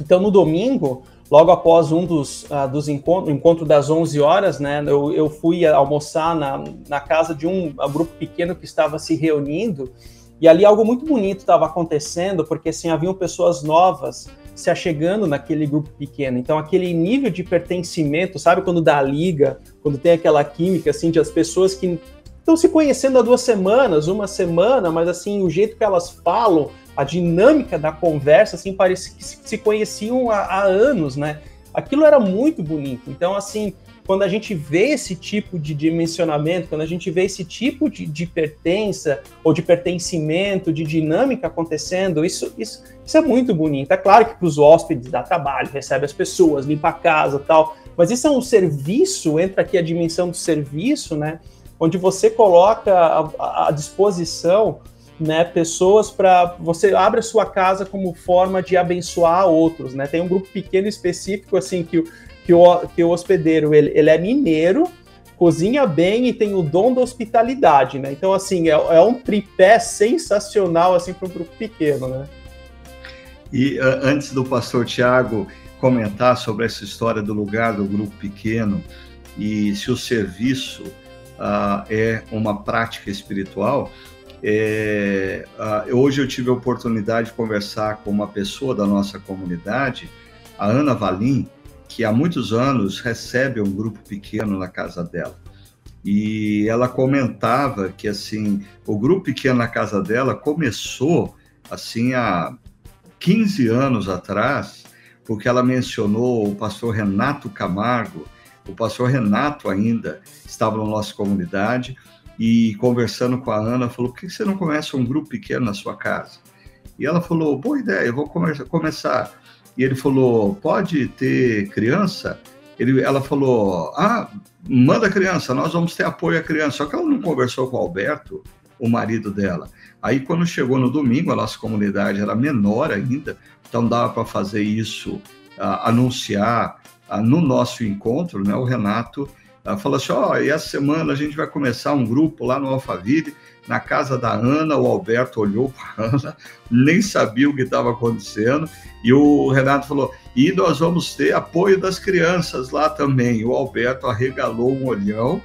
Então, no domingo, logo após um dos, uh, dos encontros, encontro das 11 horas, né, eu, eu fui almoçar na, na casa de um, um grupo pequeno que estava se reunindo, e ali algo muito bonito estava acontecendo, porque assim, haviam pessoas novas se achegando naquele grupo pequeno. Então, aquele nível de pertencimento, sabe quando dá liga, quando tem aquela química, assim, de as pessoas que estão se conhecendo há duas semanas, uma semana, mas assim, o jeito que elas falam, a dinâmica da conversa, assim, parece que se conheciam há, há anos, né? Aquilo era muito bonito. Então, assim, quando a gente vê esse tipo de dimensionamento, quando a gente vê esse tipo de, de pertença ou de pertencimento, de dinâmica acontecendo, isso, isso, isso é muito bonito. É claro que para os hóspedes dá trabalho, recebe as pessoas, limpa a casa tal, mas isso é um serviço, entra aqui a dimensão do serviço, né? Onde você coloca à disposição né, pessoas para você abre a sua casa como forma de abençoar outros, né? Tem um grupo pequeno específico assim que que o, que o hospedeiro ele, ele é mineiro, cozinha bem e tem o dom da hospitalidade, né? Então, assim, é, é um tripé sensacional, assim, para um grupo pequeno, né? E antes do pastor Tiago comentar sobre essa história do lugar do grupo pequeno e se o serviço uh, é uma prática espiritual, é, hoje eu tive a oportunidade de conversar com uma pessoa da nossa comunidade, a Ana Valim, que há muitos anos recebe um grupo pequeno na casa dela. E ela comentava que assim, o grupo pequeno na casa dela começou assim há 15 anos atrás, porque ela mencionou o pastor Renato Camargo. O pastor Renato ainda estava na nossa comunidade e conversando com a Ana, falou: por que você não começa um grupo pequeno na sua casa? E ela falou: boa ideia, eu vou começar e ele falou: pode ter criança? Ele, ela falou: ah, manda criança, nós vamos ter apoio à criança. Só que ela não conversou com o Alberto, o marido dela. Aí, quando chegou no domingo, a nossa comunidade era menor ainda, então dava para fazer isso, uh, anunciar uh, no nosso encontro, né? O Renato uh, falou assim: ó, oh, e essa semana a gente vai começar um grupo lá no Alphaville na casa da Ana, o Alberto olhou para a Ana, nem sabia o que estava acontecendo, e o Renato falou: e nós vamos ter apoio das crianças lá também. O Alberto arregalou um olhão,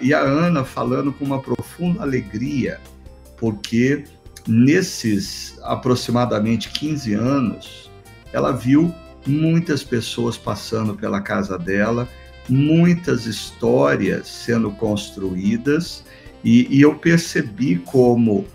e a Ana falando com uma profunda alegria, porque nesses aproximadamente 15 anos, ela viu muitas pessoas passando pela casa dela, muitas histórias sendo construídas e, e eu percebi como,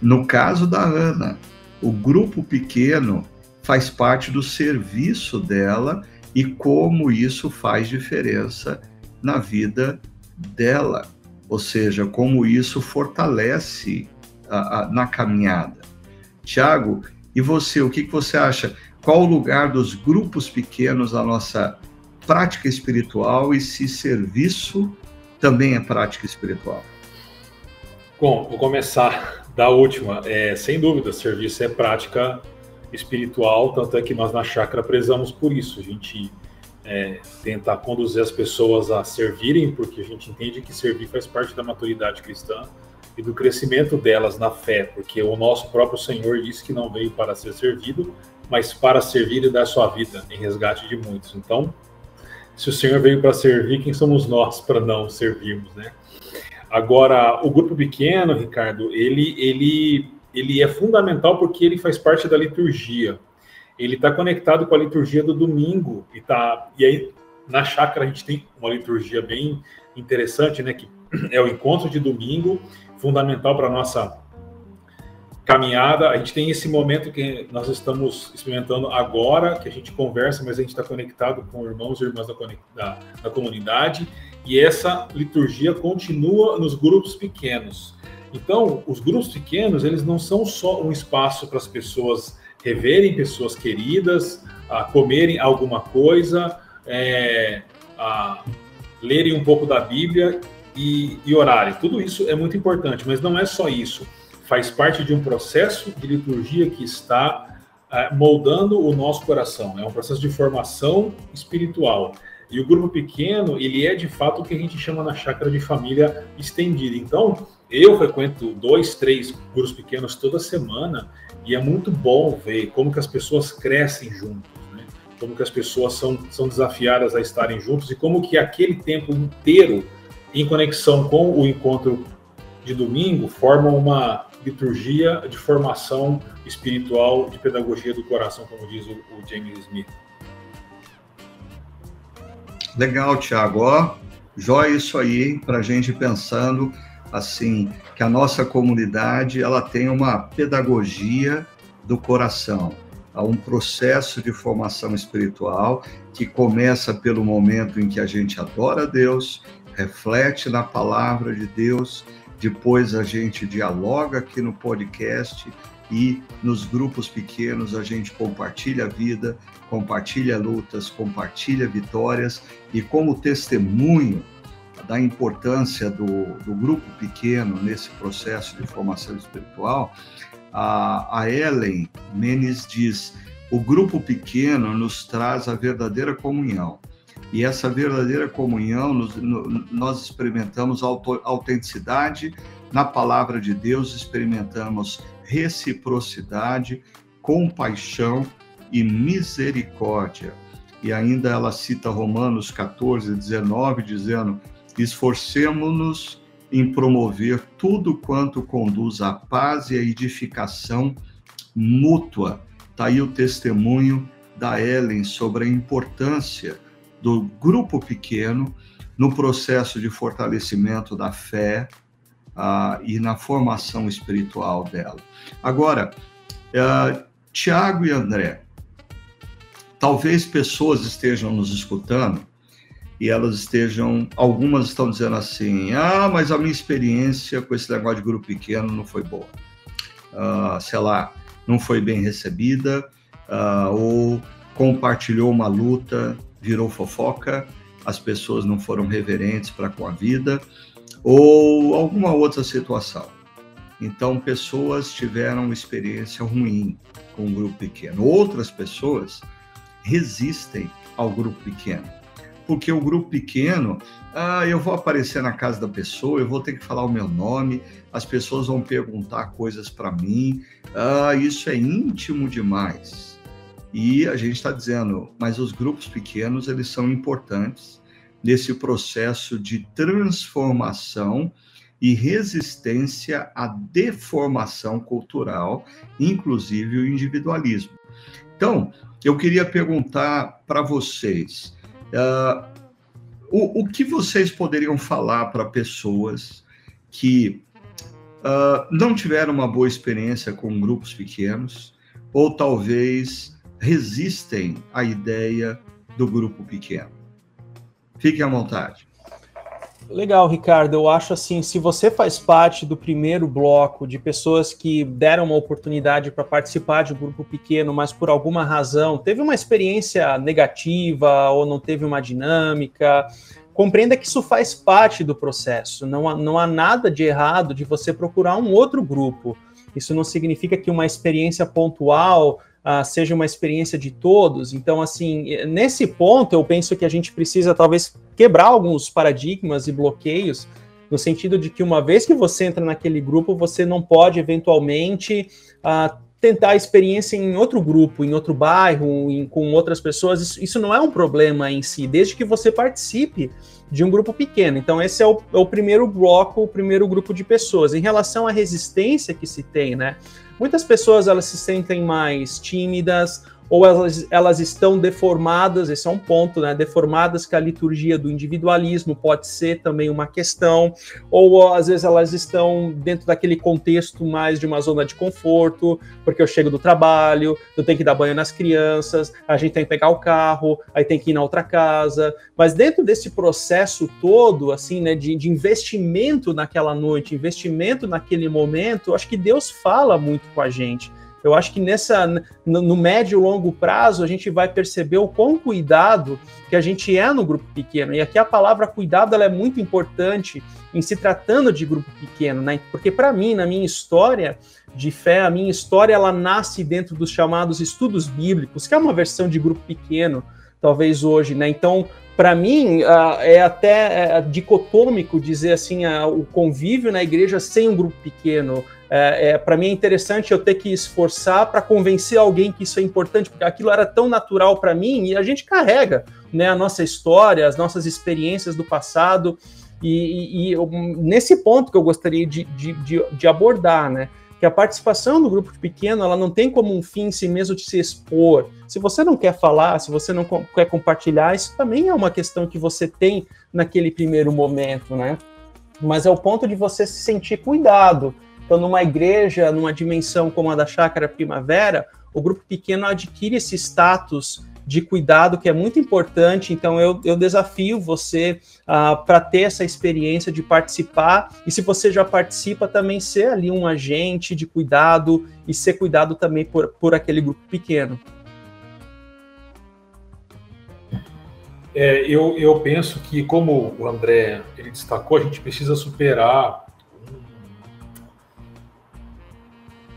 no caso da Ana, o grupo pequeno faz parte do serviço dela e como isso faz diferença na vida dela, ou seja, como isso fortalece a, a, na caminhada. Tiago, e você, o que, que você acha? Qual o lugar dos grupos pequenos na nossa prática espiritual e se serviço também é prática espiritual? Bom, vou começar da última. É, sem dúvida, serviço é prática espiritual, tanto é que nós na chácara prezamos por isso. A gente é, tenta conduzir as pessoas a servirem, porque a gente entende que servir faz parte da maturidade cristã e do crescimento delas na fé, porque o nosso próprio Senhor disse que não veio para ser servido, mas para servir e dar sua vida em resgate de muitos. Então, se o Senhor veio para servir, quem somos nós para não servirmos, né? Agora, o grupo pequeno, Ricardo, ele, ele, ele é fundamental porque ele faz parte da liturgia. Ele está conectado com a liturgia do domingo e tá e aí na chácara a gente tem uma liturgia bem interessante, né? Que é o encontro de domingo, fundamental para nossa caminhada. A gente tem esse momento que nós estamos experimentando agora, que a gente conversa, mas a gente está conectado com irmãos e irmãs da, da, da comunidade, e essa liturgia continua nos grupos pequenos. Então, os grupos pequenos, eles não são só um espaço para as pessoas reverem pessoas queridas, a comerem alguma coisa, é, a lerem um pouco da Bíblia e, e orarem. Tudo isso é muito importante, mas não é só isso faz parte de um processo de liturgia que está uh, moldando o nosso coração. É um processo de formação espiritual. E o grupo pequeno, ele é de fato o que a gente chama na chácara de família estendida. Então, eu frequento dois, três grupos pequenos toda semana e é muito bom ver como que as pessoas crescem juntos, né? como que as pessoas são, são desafiadas a estarem juntos e como que aquele tempo inteiro em conexão com o encontro de domingo formam uma liturgia de formação espiritual, de pedagogia do coração, como diz o, o James Smith. Legal, Tiago. Jóia isso aí para a gente pensando assim que a nossa comunidade ela tem uma pedagogia do coração, um processo de formação espiritual que começa pelo momento em que a gente adora a Deus, reflete na palavra de Deus depois a gente dialoga aqui no podcast e nos grupos pequenos a gente compartilha a vida, compartilha lutas, compartilha vitórias e como testemunho da importância do, do grupo pequeno nesse processo de formação espiritual, a, a Ellen Menes diz: o grupo pequeno nos traz a verdadeira comunhão. E essa verdadeira comunhão, nós experimentamos autenticidade na palavra de Deus, experimentamos reciprocidade, compaixão e misericórdia. E ainda ela cita Romanos 14, 19, dizendo: esforcemos-nos em promover tudo quanto conduz à paz e à edificação mútua. Está aí o testemunho da Ellen sobre a importância do grupo pequeno no processo de fortalecimento da fé uh, e na formação espiritual dela. Agora, uh, Tiago e André, talvez pessoas estejam nos escutando e elas estejam, algumas estão dizendo assim, ah, mas a minha experiência com esse negócio de grupo pequeno não foi boa. Uh, sei lá, não foi bem recebida, uh, ou compartilhou uma luta virou fofoca, as pessoas não foram reverentes para com a vida, ou alguma outra situação. Então, pessoas tiveram experiência ruim com um grupo pequeno. Outras pessoas resistem ao grupo pequeno. Porque o grupo pequeno, ah, eu vou aparecer na casa da pessoa, eu vou ter que falar o meu nome, as pessoas vão perguntar coisas para mim, ah, isso é íntimo demais. E a gente está dizendo, mas os grupos pequenos eles são importantes nesse processo de transformação e resistência à deformação cultural, inclusive o individualismo. Então, eu queria perguntar para vocês, uh, o, o, que vocês poderiam falar para pessoas que uh, não tiveram uma boa experiência com grupos pequenos, ou talvez resistem à ideia do grupo pequeno. Fiquem à vontade. Legal, Ricardo. Eu acho assim, se você faz parte do primeiro bloco de pessoas que deram uma oportunidade para participar de um grupo pequeno, mas por alguma razão teve uma experiência negativa ou não teve uma dinâmica, compreenda que isso faz parte do processo. Não há, não há nada de errado de você procurar um outro grupo. Isso não significa que uma experiência pontual uh, seja uma experiência de todos. Então, assim, nesse ponto, eu penso que a gente precisa talvez quebrar alguns paradigmas e bloqueios, no sentido de que uma vez que você entra naquele grupo, você não pode eventualmente uh, tentar a experiência em outro grupo, em outro bairro, em, com outras pessoas. Isso, isso, não é um problema em si, desde que você participe de um grupo pequeno. Então, esse é o, é o primeiro bloco, o primeiro grupo de pessoas. Em relação à resistência que se tem, né? Muitas pessoas elas se sentem mais tímidas ou elas, elas estão deformadas, esse é um ponto, né? Deformadas que a liturgia do individualismo pode ser também uma questão, ou às vezes elas estão dentro daquele contexto mais de uma zona de conforto, porque eu chego do trabalho, eu tenho que dar banho nas crianças, a gente tem que pegar o carro, aí tem que ir na outra casa, mas dentro desse processo todo, assim, né, de, de investimento naquela noite, investimento naquele momento, acho que Deus fala muito com a gente. Eu acho que nessa no, no médio e longo prazo a gente vai perceber o quão cuidado que a gente é no grupo pequeno. E aqui a palavra cuidado ela é muito importante em se tratando de grupo pequeno, né? Porque para mim, na minha história de fé, a minha história ela nasce dentro dos chamados estudos bíblicos, que é uma versão de grupo pequeno, talvez hoje, né? Então, para mim, uh, é até uh, dicotômico dizer assim, uh, o convívio na igreja sem um grupo pequeno. É, é para mim é interessante eu ter que esforçar para convencer alguém que isso é importante, porque aquilo era tão natural para mim e a gente carrega né, a nossa história, as nossas experiências do passado. E, e, e nesse ponto que eu gostaria de, de, de, de, abordar, né? Que a participação no grupo pequeno ela não tem como um fim em si mesmo de se expor. Se você não quer falar, se você não quer compartilhar, isso também é uma questão que você tem naquele primeiro momento, né? Mas é o ponto de você se sentir cuidado então, numa igreja, numa dimensão como a da Chácara Primavera, o grupo pequeno adquire esse status de cuidado que é muito importante. Então, eu, eu desafio você uh, para ter essa experiência de participar. E se você já participa, também ser ali um agente de cuidado e ser cuidado também por, por aquele grupo pequeno. É, eu, eu penso que, como o André ele destacou, a gente precisa superar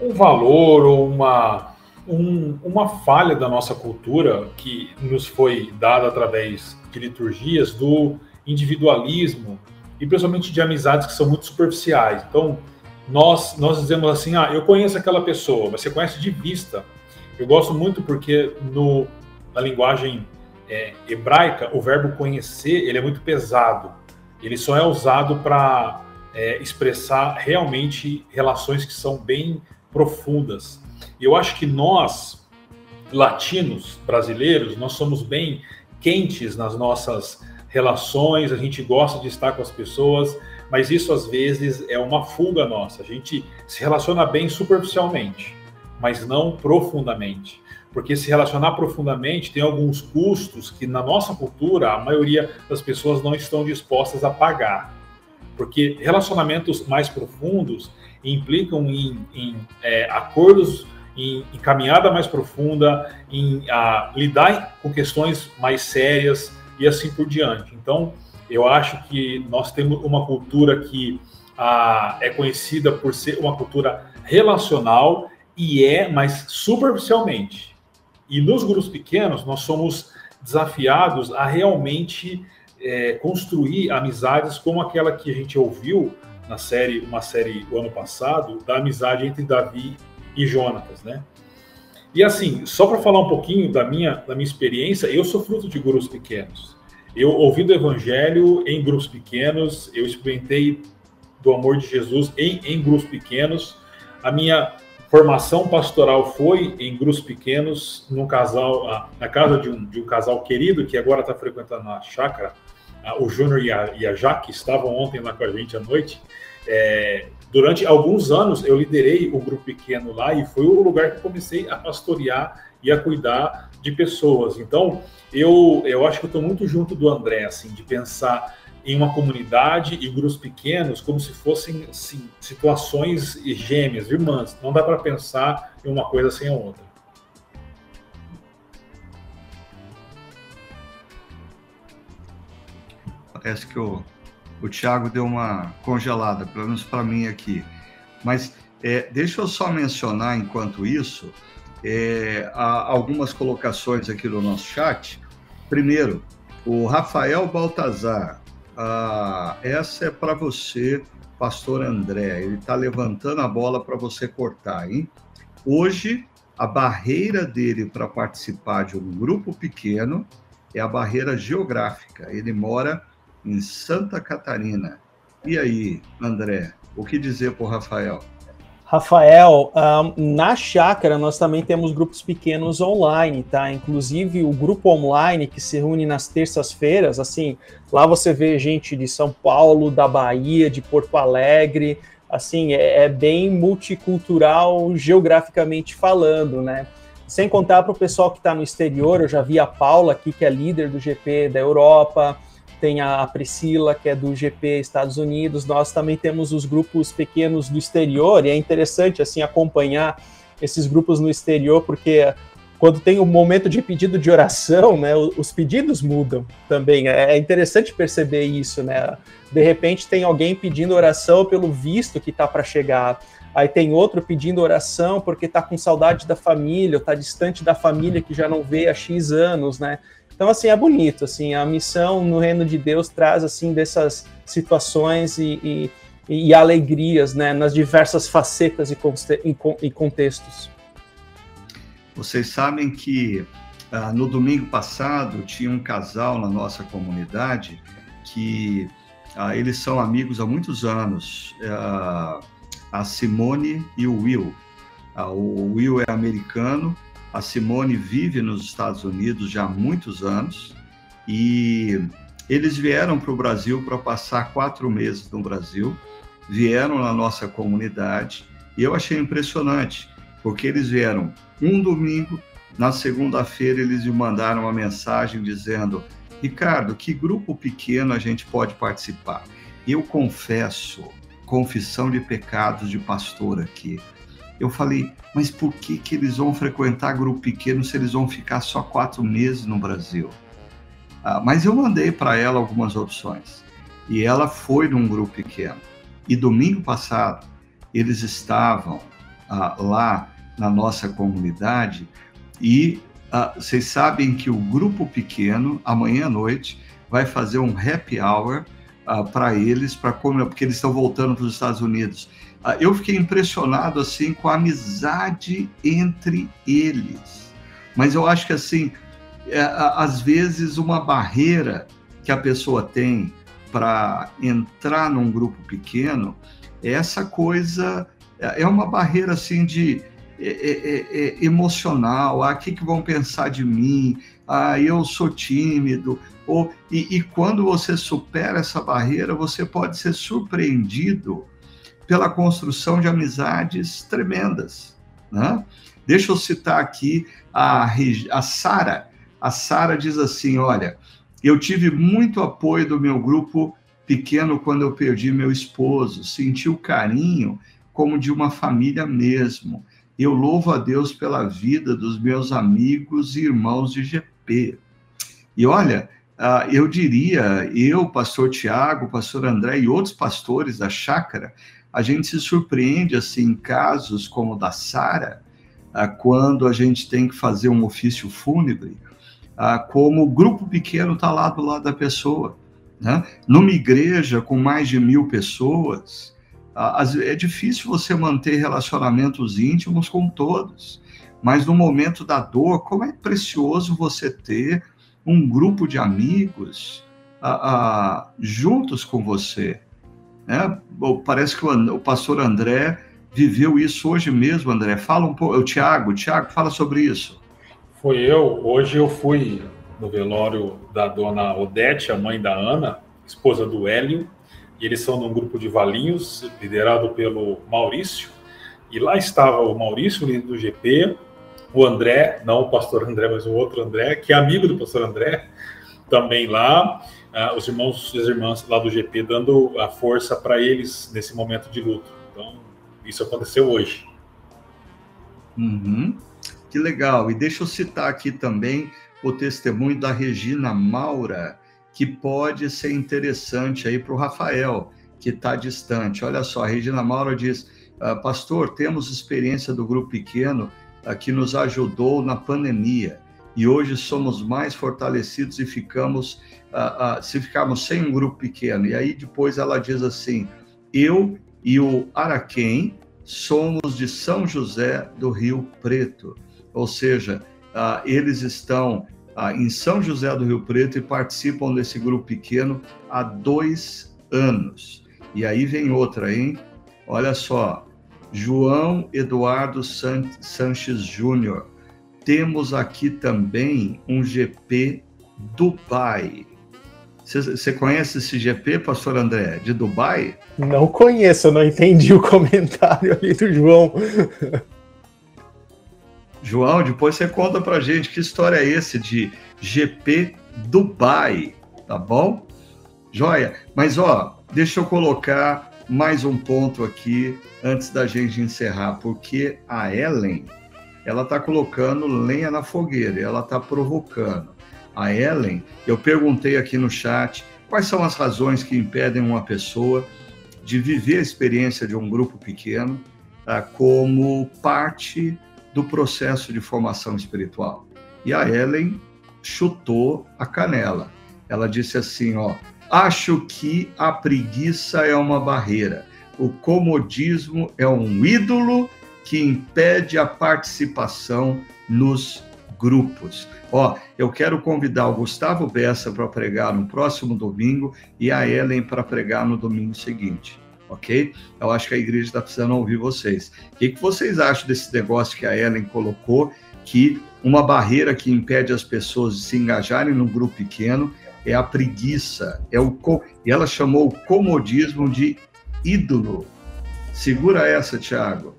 um valor ou uma, um, uma falha da nossa cultura que nos foi dada através de liturgias do individualismo e principalmente de amizades que são muito superficiais. Então, nós, nós dizemos assim, ah, eu conheço aquela pessoa, mas você conhece de vista. Eu gosto muito porque no, na linguagem é, hebraica, o verbo conhecer, ele é muito pesado. Ele só é usado para é, expressar realmente relações que são bem profundas. Eu acho que nós, latinos, brasileiros, nós somos bem quentes nas nossas relações, a gente gosta de estar com as pessoas, mas isso às vezes é uma fuga nossa. A gente se relaciona bem superficialmente, mas não profundamente. Porque se relacionar profundamente tem alguns custos que na nossa cultura a maioria das pessoas não estão dispostas a pagar. Porque relacionamentos mais profundos implicam em, em é, acordos, em, em, caminhada mais profunda, em a, lidar com questões mais sérias e assim por diante. Então, eu acho que nós temos uma cultura que a, é conhecida por ser uma cultura relacional e é, mas superficialmente. E nos grupos pequenos, nós somos desafiados a realmente é, construir amizades como aquela que a gente ouviu na série, uma série o ano passado, da amizade entre Davi e Jonatas, né? E assim, só para falar um pouquinho da minha, da minha experiência, eu sou fruto de grupos pequenos. Eu ouvi do evangelho em grupos pequenos, eu experimentei do amor de Jesus em, em grupos pequenos. A minha formação pastoral foi em grupos pequenos, num casal, na casa de um, de um casal querido que agora está frequentando a chácara o Júnior e a, e a Jaque estavam ontem lá com a gente à noite. É, durante alguns anos eu liderei o grupo pequeno lá e foi o lugar que comecei a pastorear e a cuidar de pessoas. Então, eu, eu acho que estou muito junto do André, assim, de pensar em uma comunidade e grupos pequenos como se fossem assim, situações gêmeas, irmãs. Não dá para pensar em uma coisa sem a outra. Parece que o, o Thiago deu uma congelada, pelo menos para mim aqui. Mas é, deixa eu só mencionar, enquanto isso, é, algumas colocações aqui no nosso chat. Primeiro, o Rafael Baltazar. Ah, essa é para você, pastor André. Ele está levantando a bola para você cortar, hein? Hoje, a barreira dele para participar de um grupo pequeno é a barreira geográfica. Ele mora em Santa Catarina. E aí, André, o que dizer para o Rafael? Rafael, um, na chácara nós também temos grupos pequenos online, tá? Inclusive o grupo online que se reúne nas terças-feiras, assim, lá você vê gente de São Paulo, da Bahia, de Porto Alegre, assim, é, é bem multicultural geograficamente falando, né? Sem contar para o pessoal que está no exterior, eu já vi a Paula aqui, que é líder do GP da Europa, tem a Priscila, que é do GP Estados Unidos, nós também temos os grupos pequenos do exterior, e é interessante assim acompanhar esses grupos no exterior, porque quando tem o um momento de pedido de oração, né, os pedidos mudam também. É, é interessante perceber isso, né? De repente tem alguém pedindo oração pelo visto que está para chegar. Aí tem outro pedindo oração porque está com saudade da família, ou está distante da família que já não vê há X anos, né? Então, assim, é bonito, assim, a missão no reino de Deus traz, assim, dessas situações e, e, e alegrias, né, nas diversas facetas e, e contextos. Vocês sabem que ah, no domingo passado tinha um casal na nossa comunidade que ah, eles são amigos há muitos anos, ah, a Simone e o Will. Ah, o Will é americano a Simone vive nos Estados Unidos já há muitos anos e eles vieram para o Brasil para passar quatro meses no Brasil, vieram na nossa comunidade e eu achei impressionante, porque eles vieram um domingo, na segunda-feira eles me mandaram uma mensagem dizendo: Ricardo, que grupo pequeno a gente pode participar? Eu confesso, confissão de pecados de pastor aqui eu falei, mas por que, que eles vão frequentar grupo pequeno se eles vão ficar só quatro meses no Brasil? Ah, mas eu mandei para ela algumas opções. E ela foi num grupo pequeno. E domingo passado, eles estavam ah, lá na nossa comunidade e ah, vocês sabem que o grupo pequeno, amanhã à noite, vai fazer um happy hour ah, para eles, para porque eles estão voltando para os Estados Unidos. Ah, eu fiquei impressionado assim com a amizade entre eles. Mas eu acho que assim, é, às vezes uma barreira que a pessoa tem para entrar num grupo pequeno é essa coisa é, é uma barreira assim de é, é, é, emocional. Ah, o que, que vão pensar de mim? Ah, eu sou tímido. Ou, e, e quando você supera essa barreira, você pode ser surpreendido pela construção de amizades tremendas. Né? Deixa eu citar aqui a, a Sara. A Sara diz assim: Olha, eu tive muito apoio do meu grupo pequeno quando eu perdi meu esposo, senti o carinho como de uma família mesmo. Eu louvo a Deus pela vida dos meus amigos e irmãos de GP. E olha, ah, eu diria, eu, pastor Tiago, pastor André e outros pastores da chácara, a gente se surpreende assim em casos como o da Sara, ah, quando a gente tem que fazer um ofício fúnebre, ah, como o grupo pequeno está lá do lado da pessoa. Né? Numa igreja com mais de mil pessoas, ah, é difícil você manter relacionamentos íntimos com todos, mas no momento da dor, como é precioso você ter um grupo de amigos juntos com você, né? Parece que o, pastor André viveu isso hoje mesmo, André. Fala um pouco, o Tiago, Tiago, fala sobre isso. Foi eu. Hoje eu fui no velório da dona Odete, a mãe da Ana, esposa do Hélio, e eles são num grupo de valinhos, liderado pelo Maurício, e lá estava o Maurício, líder do GP, o André, não o pastor André, mas o outro André, que é amigo do pastor André, também lá, uh, os irmãos e as irmãs lá do GP dando a força para eles nesse momento de luto. Então, isso aconteceu hoje. Uhum. Que legal. E deixa eu citar aqui também o testemunho da Regina Maura, que pode ser interessante aí para o Rafael, que está distante. Olha só, a Regina Maura diz: ah, Pastor, temos experiência do grupo pequeno uh, que nos ajudou na pandemia e hoje somos mais fortalecidos e ficamos, uh, se ficarmos sem um grupo pequeno. E aí depois ela diz assim: Eu e o Araquém somos de São José do Rio Preto, ou seja, eles estão em São José do Rio Preto e participam desse grupo pequeno há dois anos. E aí vem outra, hein? Olha só, João Eduardo San Sanches Júnior. Temos aqui também um GP Dubai. Você conhece esse GP, pastor André, de Dubai? Não conheço, eu não entendi o comentário ali do João. João, depois você conta pra gente que história é esse de GP Dubai, tá bom? Joia. Mas ó, deixa eu colocar mais um ponto aqui antes da gente encerrar, porque a Ellen, ela tá colocando lenha na fogueira, ela tá provocando. A Ellen, eu perguntei aqui no chat quais são as razões que impedem uma pessoa de viver a experiência de um grupo pequeno tá, como parte do processo de formação espiritual. E a Ellen chutou a canela. Ela disse assim, ó, acho que a preguiça é uma barreira. O comodismo é um ídolo que impede a participação nos grupos. Ó, eu quero convidar o Gustavo Bessa para pregar no próximo domingo e a Ellen para pregar no domingo seguinte ok? Eu acho que a igreja está precisando ouvir vocês. O que, que vocês acham desse negócio que a Ellen colocou, que uma barreira que impede as pessoas de se engajarem num grupo pequeno é a preguiça, é o e ela chamou o comodismo de ídolo. Segura essa, Thiago.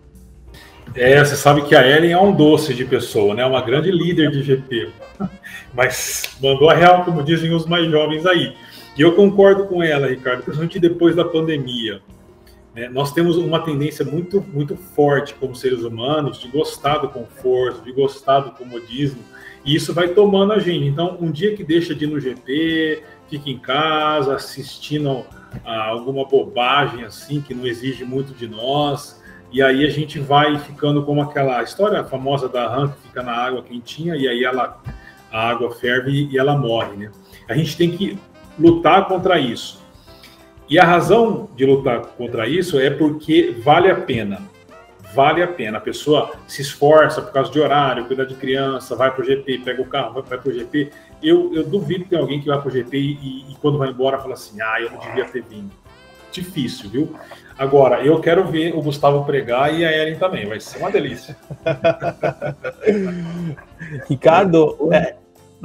É, você sabe que a Ellen é um doce de pessoa, né? Uma grande líder de GP. Mas mandou a real, como dizem os mais jovens aí. E eu concordo com ela, Ricardo, principalmente depois da pandemia. Né? Nós temos uma tendência muito, muito forte como seres humanos de gostar do conforto, de gostar do comodismo, e isso vai tomando a gente. Então, um dia que deixa de ir no GP, fica em casa assistindo a alguma bobagem assim que não exige muito de nós, e aí a gente vai ficando como aquela história famosa da rã que fica na água quentinha e aí ela a água ferve e ela morre, né? A gente tem que lutar contra isso. E a razão de lutar contra isso é porque vale a pena. Vale a pena. A pessoa se esforça por causa de horário, cuida de criança, vai para o GP, pega o carro, vai para o GP. Eu, eu duvido que tem alguém que vai para o GP e, e, quando vai embora fala assim: ah, eu não devia ter vindo. Difícil, viu? Agora, eu quero ver o Gustavo pregar e a Ellen também, vai ser uma delícia. Ricardo, é,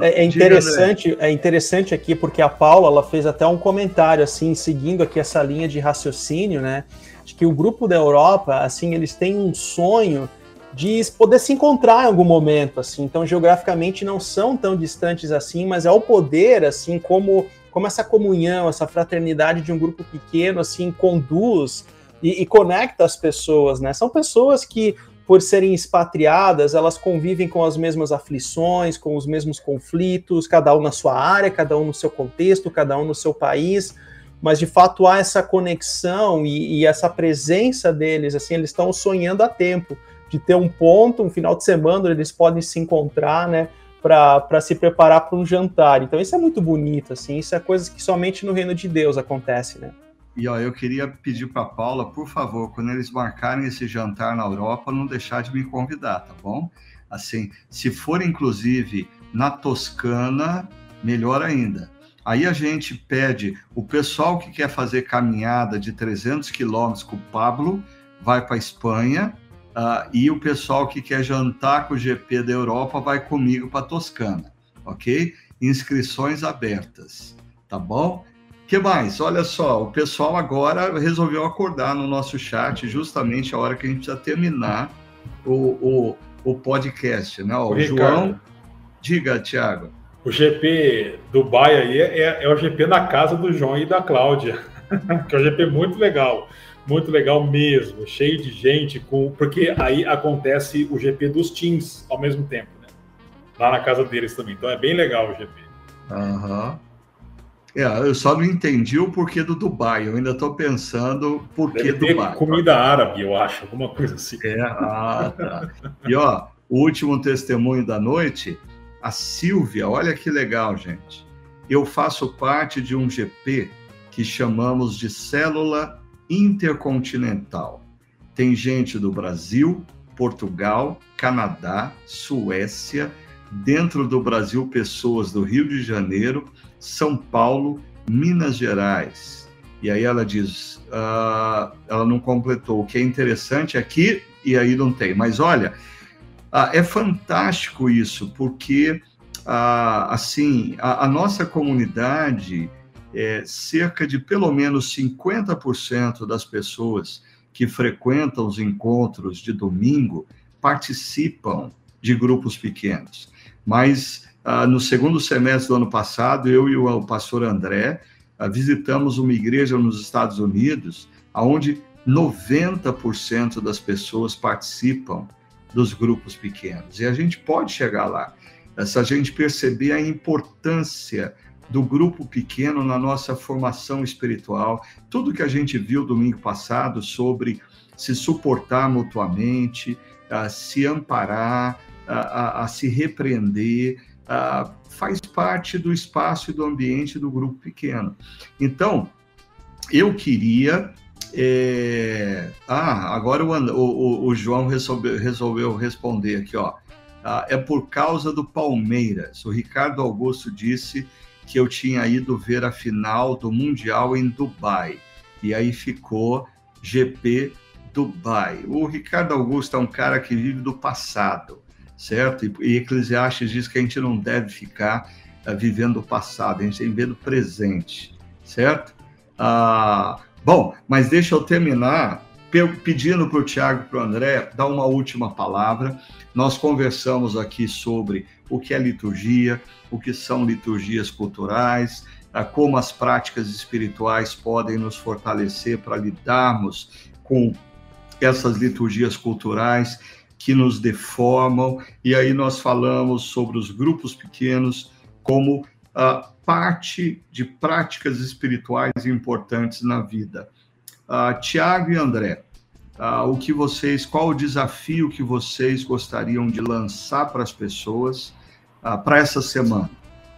é, é, interessante, é interessante aqui porque a Paula ela fez até um comentário assim, seguindo aqui essa linha de raciocínio, né? De que o grupo da Europa, assim, eles têm um sonho de poder se encontrar em algum momento, assim. Então, geograficamente não são tão distantes assim, mas é o poder, assim, como como essa comunhão, essa fraternidade de um grupo pequeno, assim, conduz e, e conecta as pessoas, né? São pessoas que por serem expatriadas, elas convivem com as mesmas aflições, com os mesmos conflitos, cada um na sua área, cada um no seu contexto, cada um no seu país, mas de fato há essa conexão e, e essa presença deles, assim, eles estão sonhando a tempo de ter um ponto, um final de semana, eles podem se encontrar, né, para se preparar para um jantar. Então isso é muito bonito, assim, isso é coisa que somente no reino de Deus acontece, né? E ó, eu queria pedir para Paula, por favor, quando eles marcarem esse jantar na Europa, não deixar de me convidar, tá bom? Assim, se for inclusive na Toscana, melhor ainda. Aí a gente pede o pessoal que quer fazer caminhada de 300 quilômetros com o Pablo vai para Espanha uh, e o pessoal que quer jantar com o GP da Europa vai comigo para Toscana, ok? inscrições abertas, tá bom? que mais? Olha só, o pessoal agora resolveu acordar no nosso chat justamente a hora que a gente precisa terminar o, o, o podcast, né? O, o João, diga, Tiago. O GP Dubai aí é, é, o GP na casa do João e da Cláudia, que é um GP muito legal, muito legal mesmo, cheio de gente, com porque aí acontece o GP dos teams ao mesmo tempo, né? Lá na casa deles também, então é bem legal o GP. Aham. Uhum. É, eu só não entendi o porquê do Dubai. Eu ainda estou pensando por que Dubai. Comida árabe, eu acho, alguma coisa assim. É, ah, tá. E ó, o último testemunho da noite, a Silvia, olha que legal, gente. Eu faço parte de um GP que chamamos de célula intercontinental. Tem gente do Brasil, Portugal, Canadá, Suécia, dentro do Brasil, pessoas do Rio de Janeiro, São Paulo, Minas Gerais. E aí ela diz, uh, ela não completou. O que é interessante aqui, e aí não tem. Mas olha, uh, é fantástico isso, porque uh, assim a, a, nossa comunidade, é, cerca de pelo menos 50% das pessoas que frequentam os encontros de domingo participam de grupos pequenos. Mas ah, no segundo semestre do ano passado, eu e o pastor André ah, visitamos uma igreja nos Estados Unidos, onde 90% das pessoas participam dos grupos pequenos. E a gente pode chegar lá, se a gente perceber a importância do grupo pequeno na nossa formação espiritual, tudo que a gente viu domingo passado sobre se suportar mutuamente, ah, se amparar, a, a se repreender, a, faz parte do espaço e do ambiente do grupo pequeno. Então, eu queria. É... Ah, agora o, o, o João resolveu, resolveu, responder aqui, ó. Ah, é por causa do Palmeiras. O Ricardo Augusto disse que eu tinha ido ver a final do Mundial em Dubai. E aí ficou GP Dubai. O Ricardo Augusto é um cara que vive do passado certo? E, Eclesiastes diz que a gente não deve ficar uh, vivendo o passado, a gente tem que viver o presente, certo? Ah, bom, mas deixa eu terminar pedindo para o Tiago e para o André dar uma última palavra. Nós conversamos aqui sobre o que é liturgia, o que são liturgias culturais, ah, como as práticas espirituais podem nos fortalecer para lidarmos com essas liturgias culturais que nos deformam, e aí nós falamos sobre os grupos pequenos como uh, parte de práticas espirituais importantes na vida. Uh, Tiago e André, uh, o que vocês, qual o desafio que vocês gostariam de lançar para as pessoas uh, para essa semana,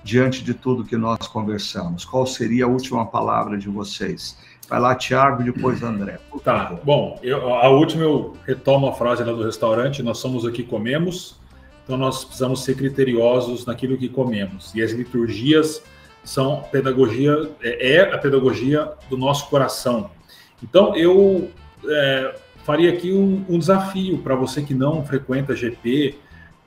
diante de tudo que nós conversamos? Qual seria a última palavra de vocês? Vai lá, Thiago, depois André. Tá, bom, eu, a última eu retomo a frase lá do restaurante, nós somos o que comemos, então nós precisamos ser criteriosos naquilo que comemos. E as liturgias são pedagogia, é, é a pedagogia do nosso coração. Então eu é, faria aqui um, um desafio para você que não frequenta GP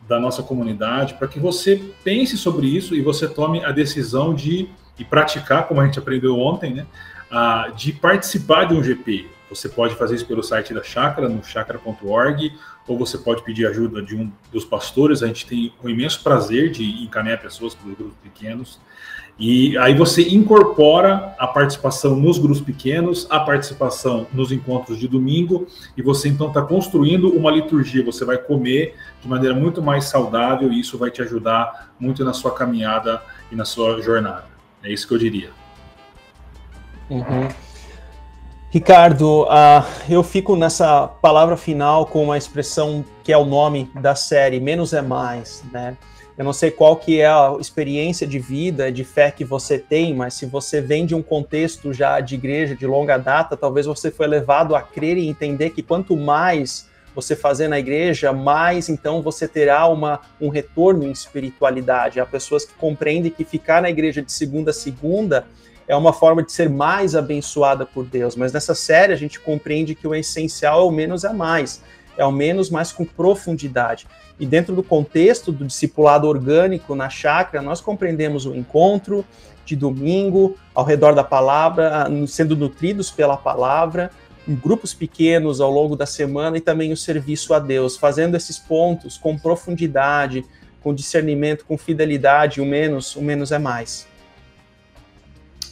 da nossa comunidade, para que você pense sobre isso e você tome a decisão de e praticar, como a gente aprendeu ontem, né? ah, de participar de um GP. Você pode fazer isso pelo site da Chácara, no chakra.org, ou você pode pedir ajuda de um dos pastores. A gente tem o imenso prazer de encaminhar pessoas para os grupos pequenos. E aí você incorpora a participação nos grupos pequenos, a participação nos encontros de domingo, e você então está construindo uma liturgia. Você vai comer de maneira muito mais saudável e isso vai te ajudar muito na sua caminhada e na sua jornada. É isso que eu diria. Uhum. Ricardo, uh, eu fico nessa palavra final com uma expressão que é o nome da série, menos é mais, né? Eu não sei qual que é a experiência de vida, de fé que você tem, mas se você vem de um contexto já de igreja de longa data, talvez você foi levado a crer e entender que quanto mais você fazer na igreja, mais então você terá uma, um retorno em espiritualidade. Há pessoas que compreendem que ficar na igreja de segunda a segunda é uma forma de ser mais abençoada por Deus. Mas nessa série a gente compreende que o essencial é o menos é mais. é ao menos, mas com profundidade. E dentro do contexto do discipulado orgânico na chácara, nós compreendemos o encontro de domingo ao redor da palavra, sendo nutridos pela palavra, em grupos pequenos ao longo da semana e também o serviço a Deus, fazendo esses pontos com profundidade, com discernimento, com fidelidade, o menos, o menos é mais.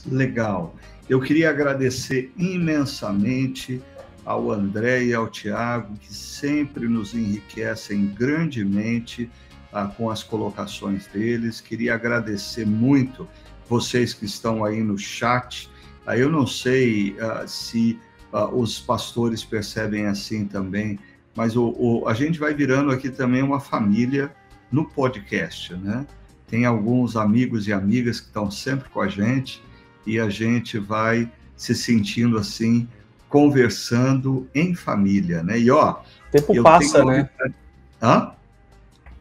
Legal. Eu queria agradecer imensamente ao André e ao Tiago, que sempre nos enriquecem grandemente ah, com as colocações deles. Queria agradecer muito vocês que estão aí no chat. Ah, eu não sei ah, se ah, os pastores percebem assim também, mas o, o, a gente vai virando aqui também uma família no podcast, né? Tem alguns amigos e amigas que estão sempre com a gente e a gente vai se sentindo assim, conversando em família, né? E ó, o tempo passa, né? Hã?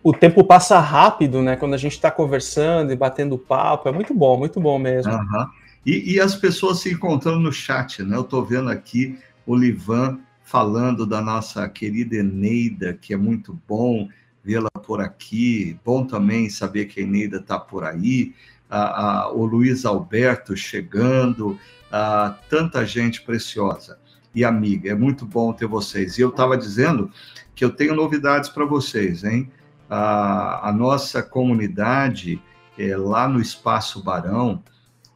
O tempo passa rápido, né? Quando a gente está conversando e batendo papo, é muito bom, muito bom mesmo. Uhum. E, e, as pessoas se encontrando no chat, né? Eu estou vendo aqui o Livan falando da nossa querida Eneida, que é muito bom vê-la por aqui. Bom também saber que a Eneida está por aí. Ah, ah, o Luiz Alberto chegando, ah, tanta gente preciosa e amiga. É muito bom ter vocês. E eu estava dizendo que eu tenho novidades para vocês, hein? A, a nossa comunidade é, lá no Espaço Barão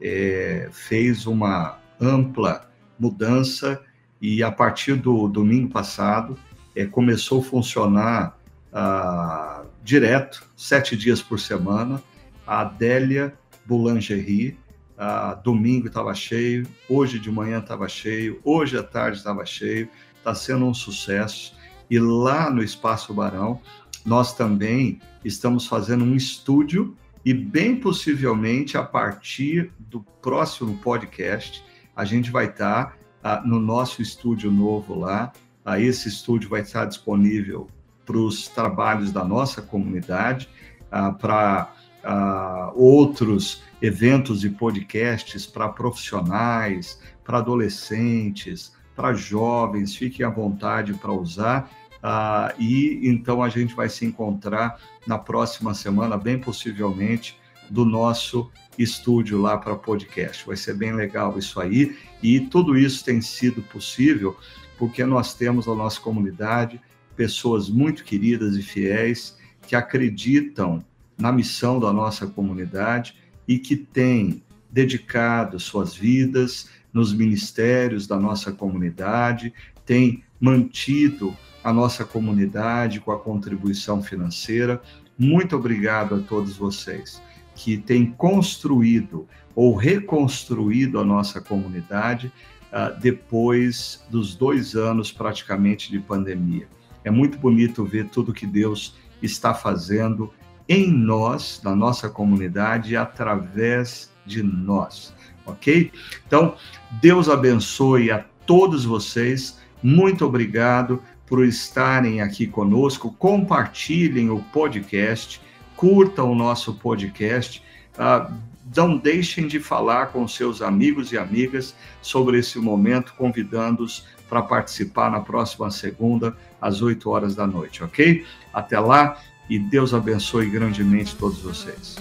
é, fez uma ampla mudança e a partir do domingo passado é, começou a funcionar ah, direto, sete dias por semana. A Adélia Boulangerie, ah, domingo estava cheio, hoje de manhã estava cheio, hoje à tarde estava cheio, está sendo um sucesso. E lá no Espaço Barão, nós também estamos fazendo um estúdio e bem possivelmente a partir do próximo podcast a gente vai estar tá, ah, no nosso estúdio novo lá. Ah, esse estúdio vai estar disponível para os trabalhos da nossa comunidade, ah, para ah, outros eventos e podcasts para profissionais, para adolescentes, para jovens, fiquem à vontade para usar. Ah, e então a gente vai se encontrar na próxima semana, bem possivelmente, do nosso estúdio lá para podcast. Vai ser bem legal isso aí. E tudo isso tem sido possível porque nós temos a nossa comunidade pessoas muito queridas e fiéis que acreditam na missão da nossa comunidade e que têm dedicado suas vidas nos ministérios da nossa comunidade, têm mantido a nossa comunidade com a contribuição financeira. Muito obrigado a todos vocês que têm construído ou reconstruído a nossa comunidade uh, depois dos dois anos praticamente de pandemia. É muito bonito ver tudo que Deus está fazendo em nós, na nossa comunidade, através de nós, ok? Então, Deus abençoe a todos vocês. Muito obrigado por estarem aqui conosco. Compartilhem o podcast, curtam o nosso podcast. Uh, não deixem de falar com seus amigos e amigas sobre esse momento, convidando-os para participar na próxima segunda, às 8 horas da noite, ok? Até lá e Deus abençoe grandemente todos vocês.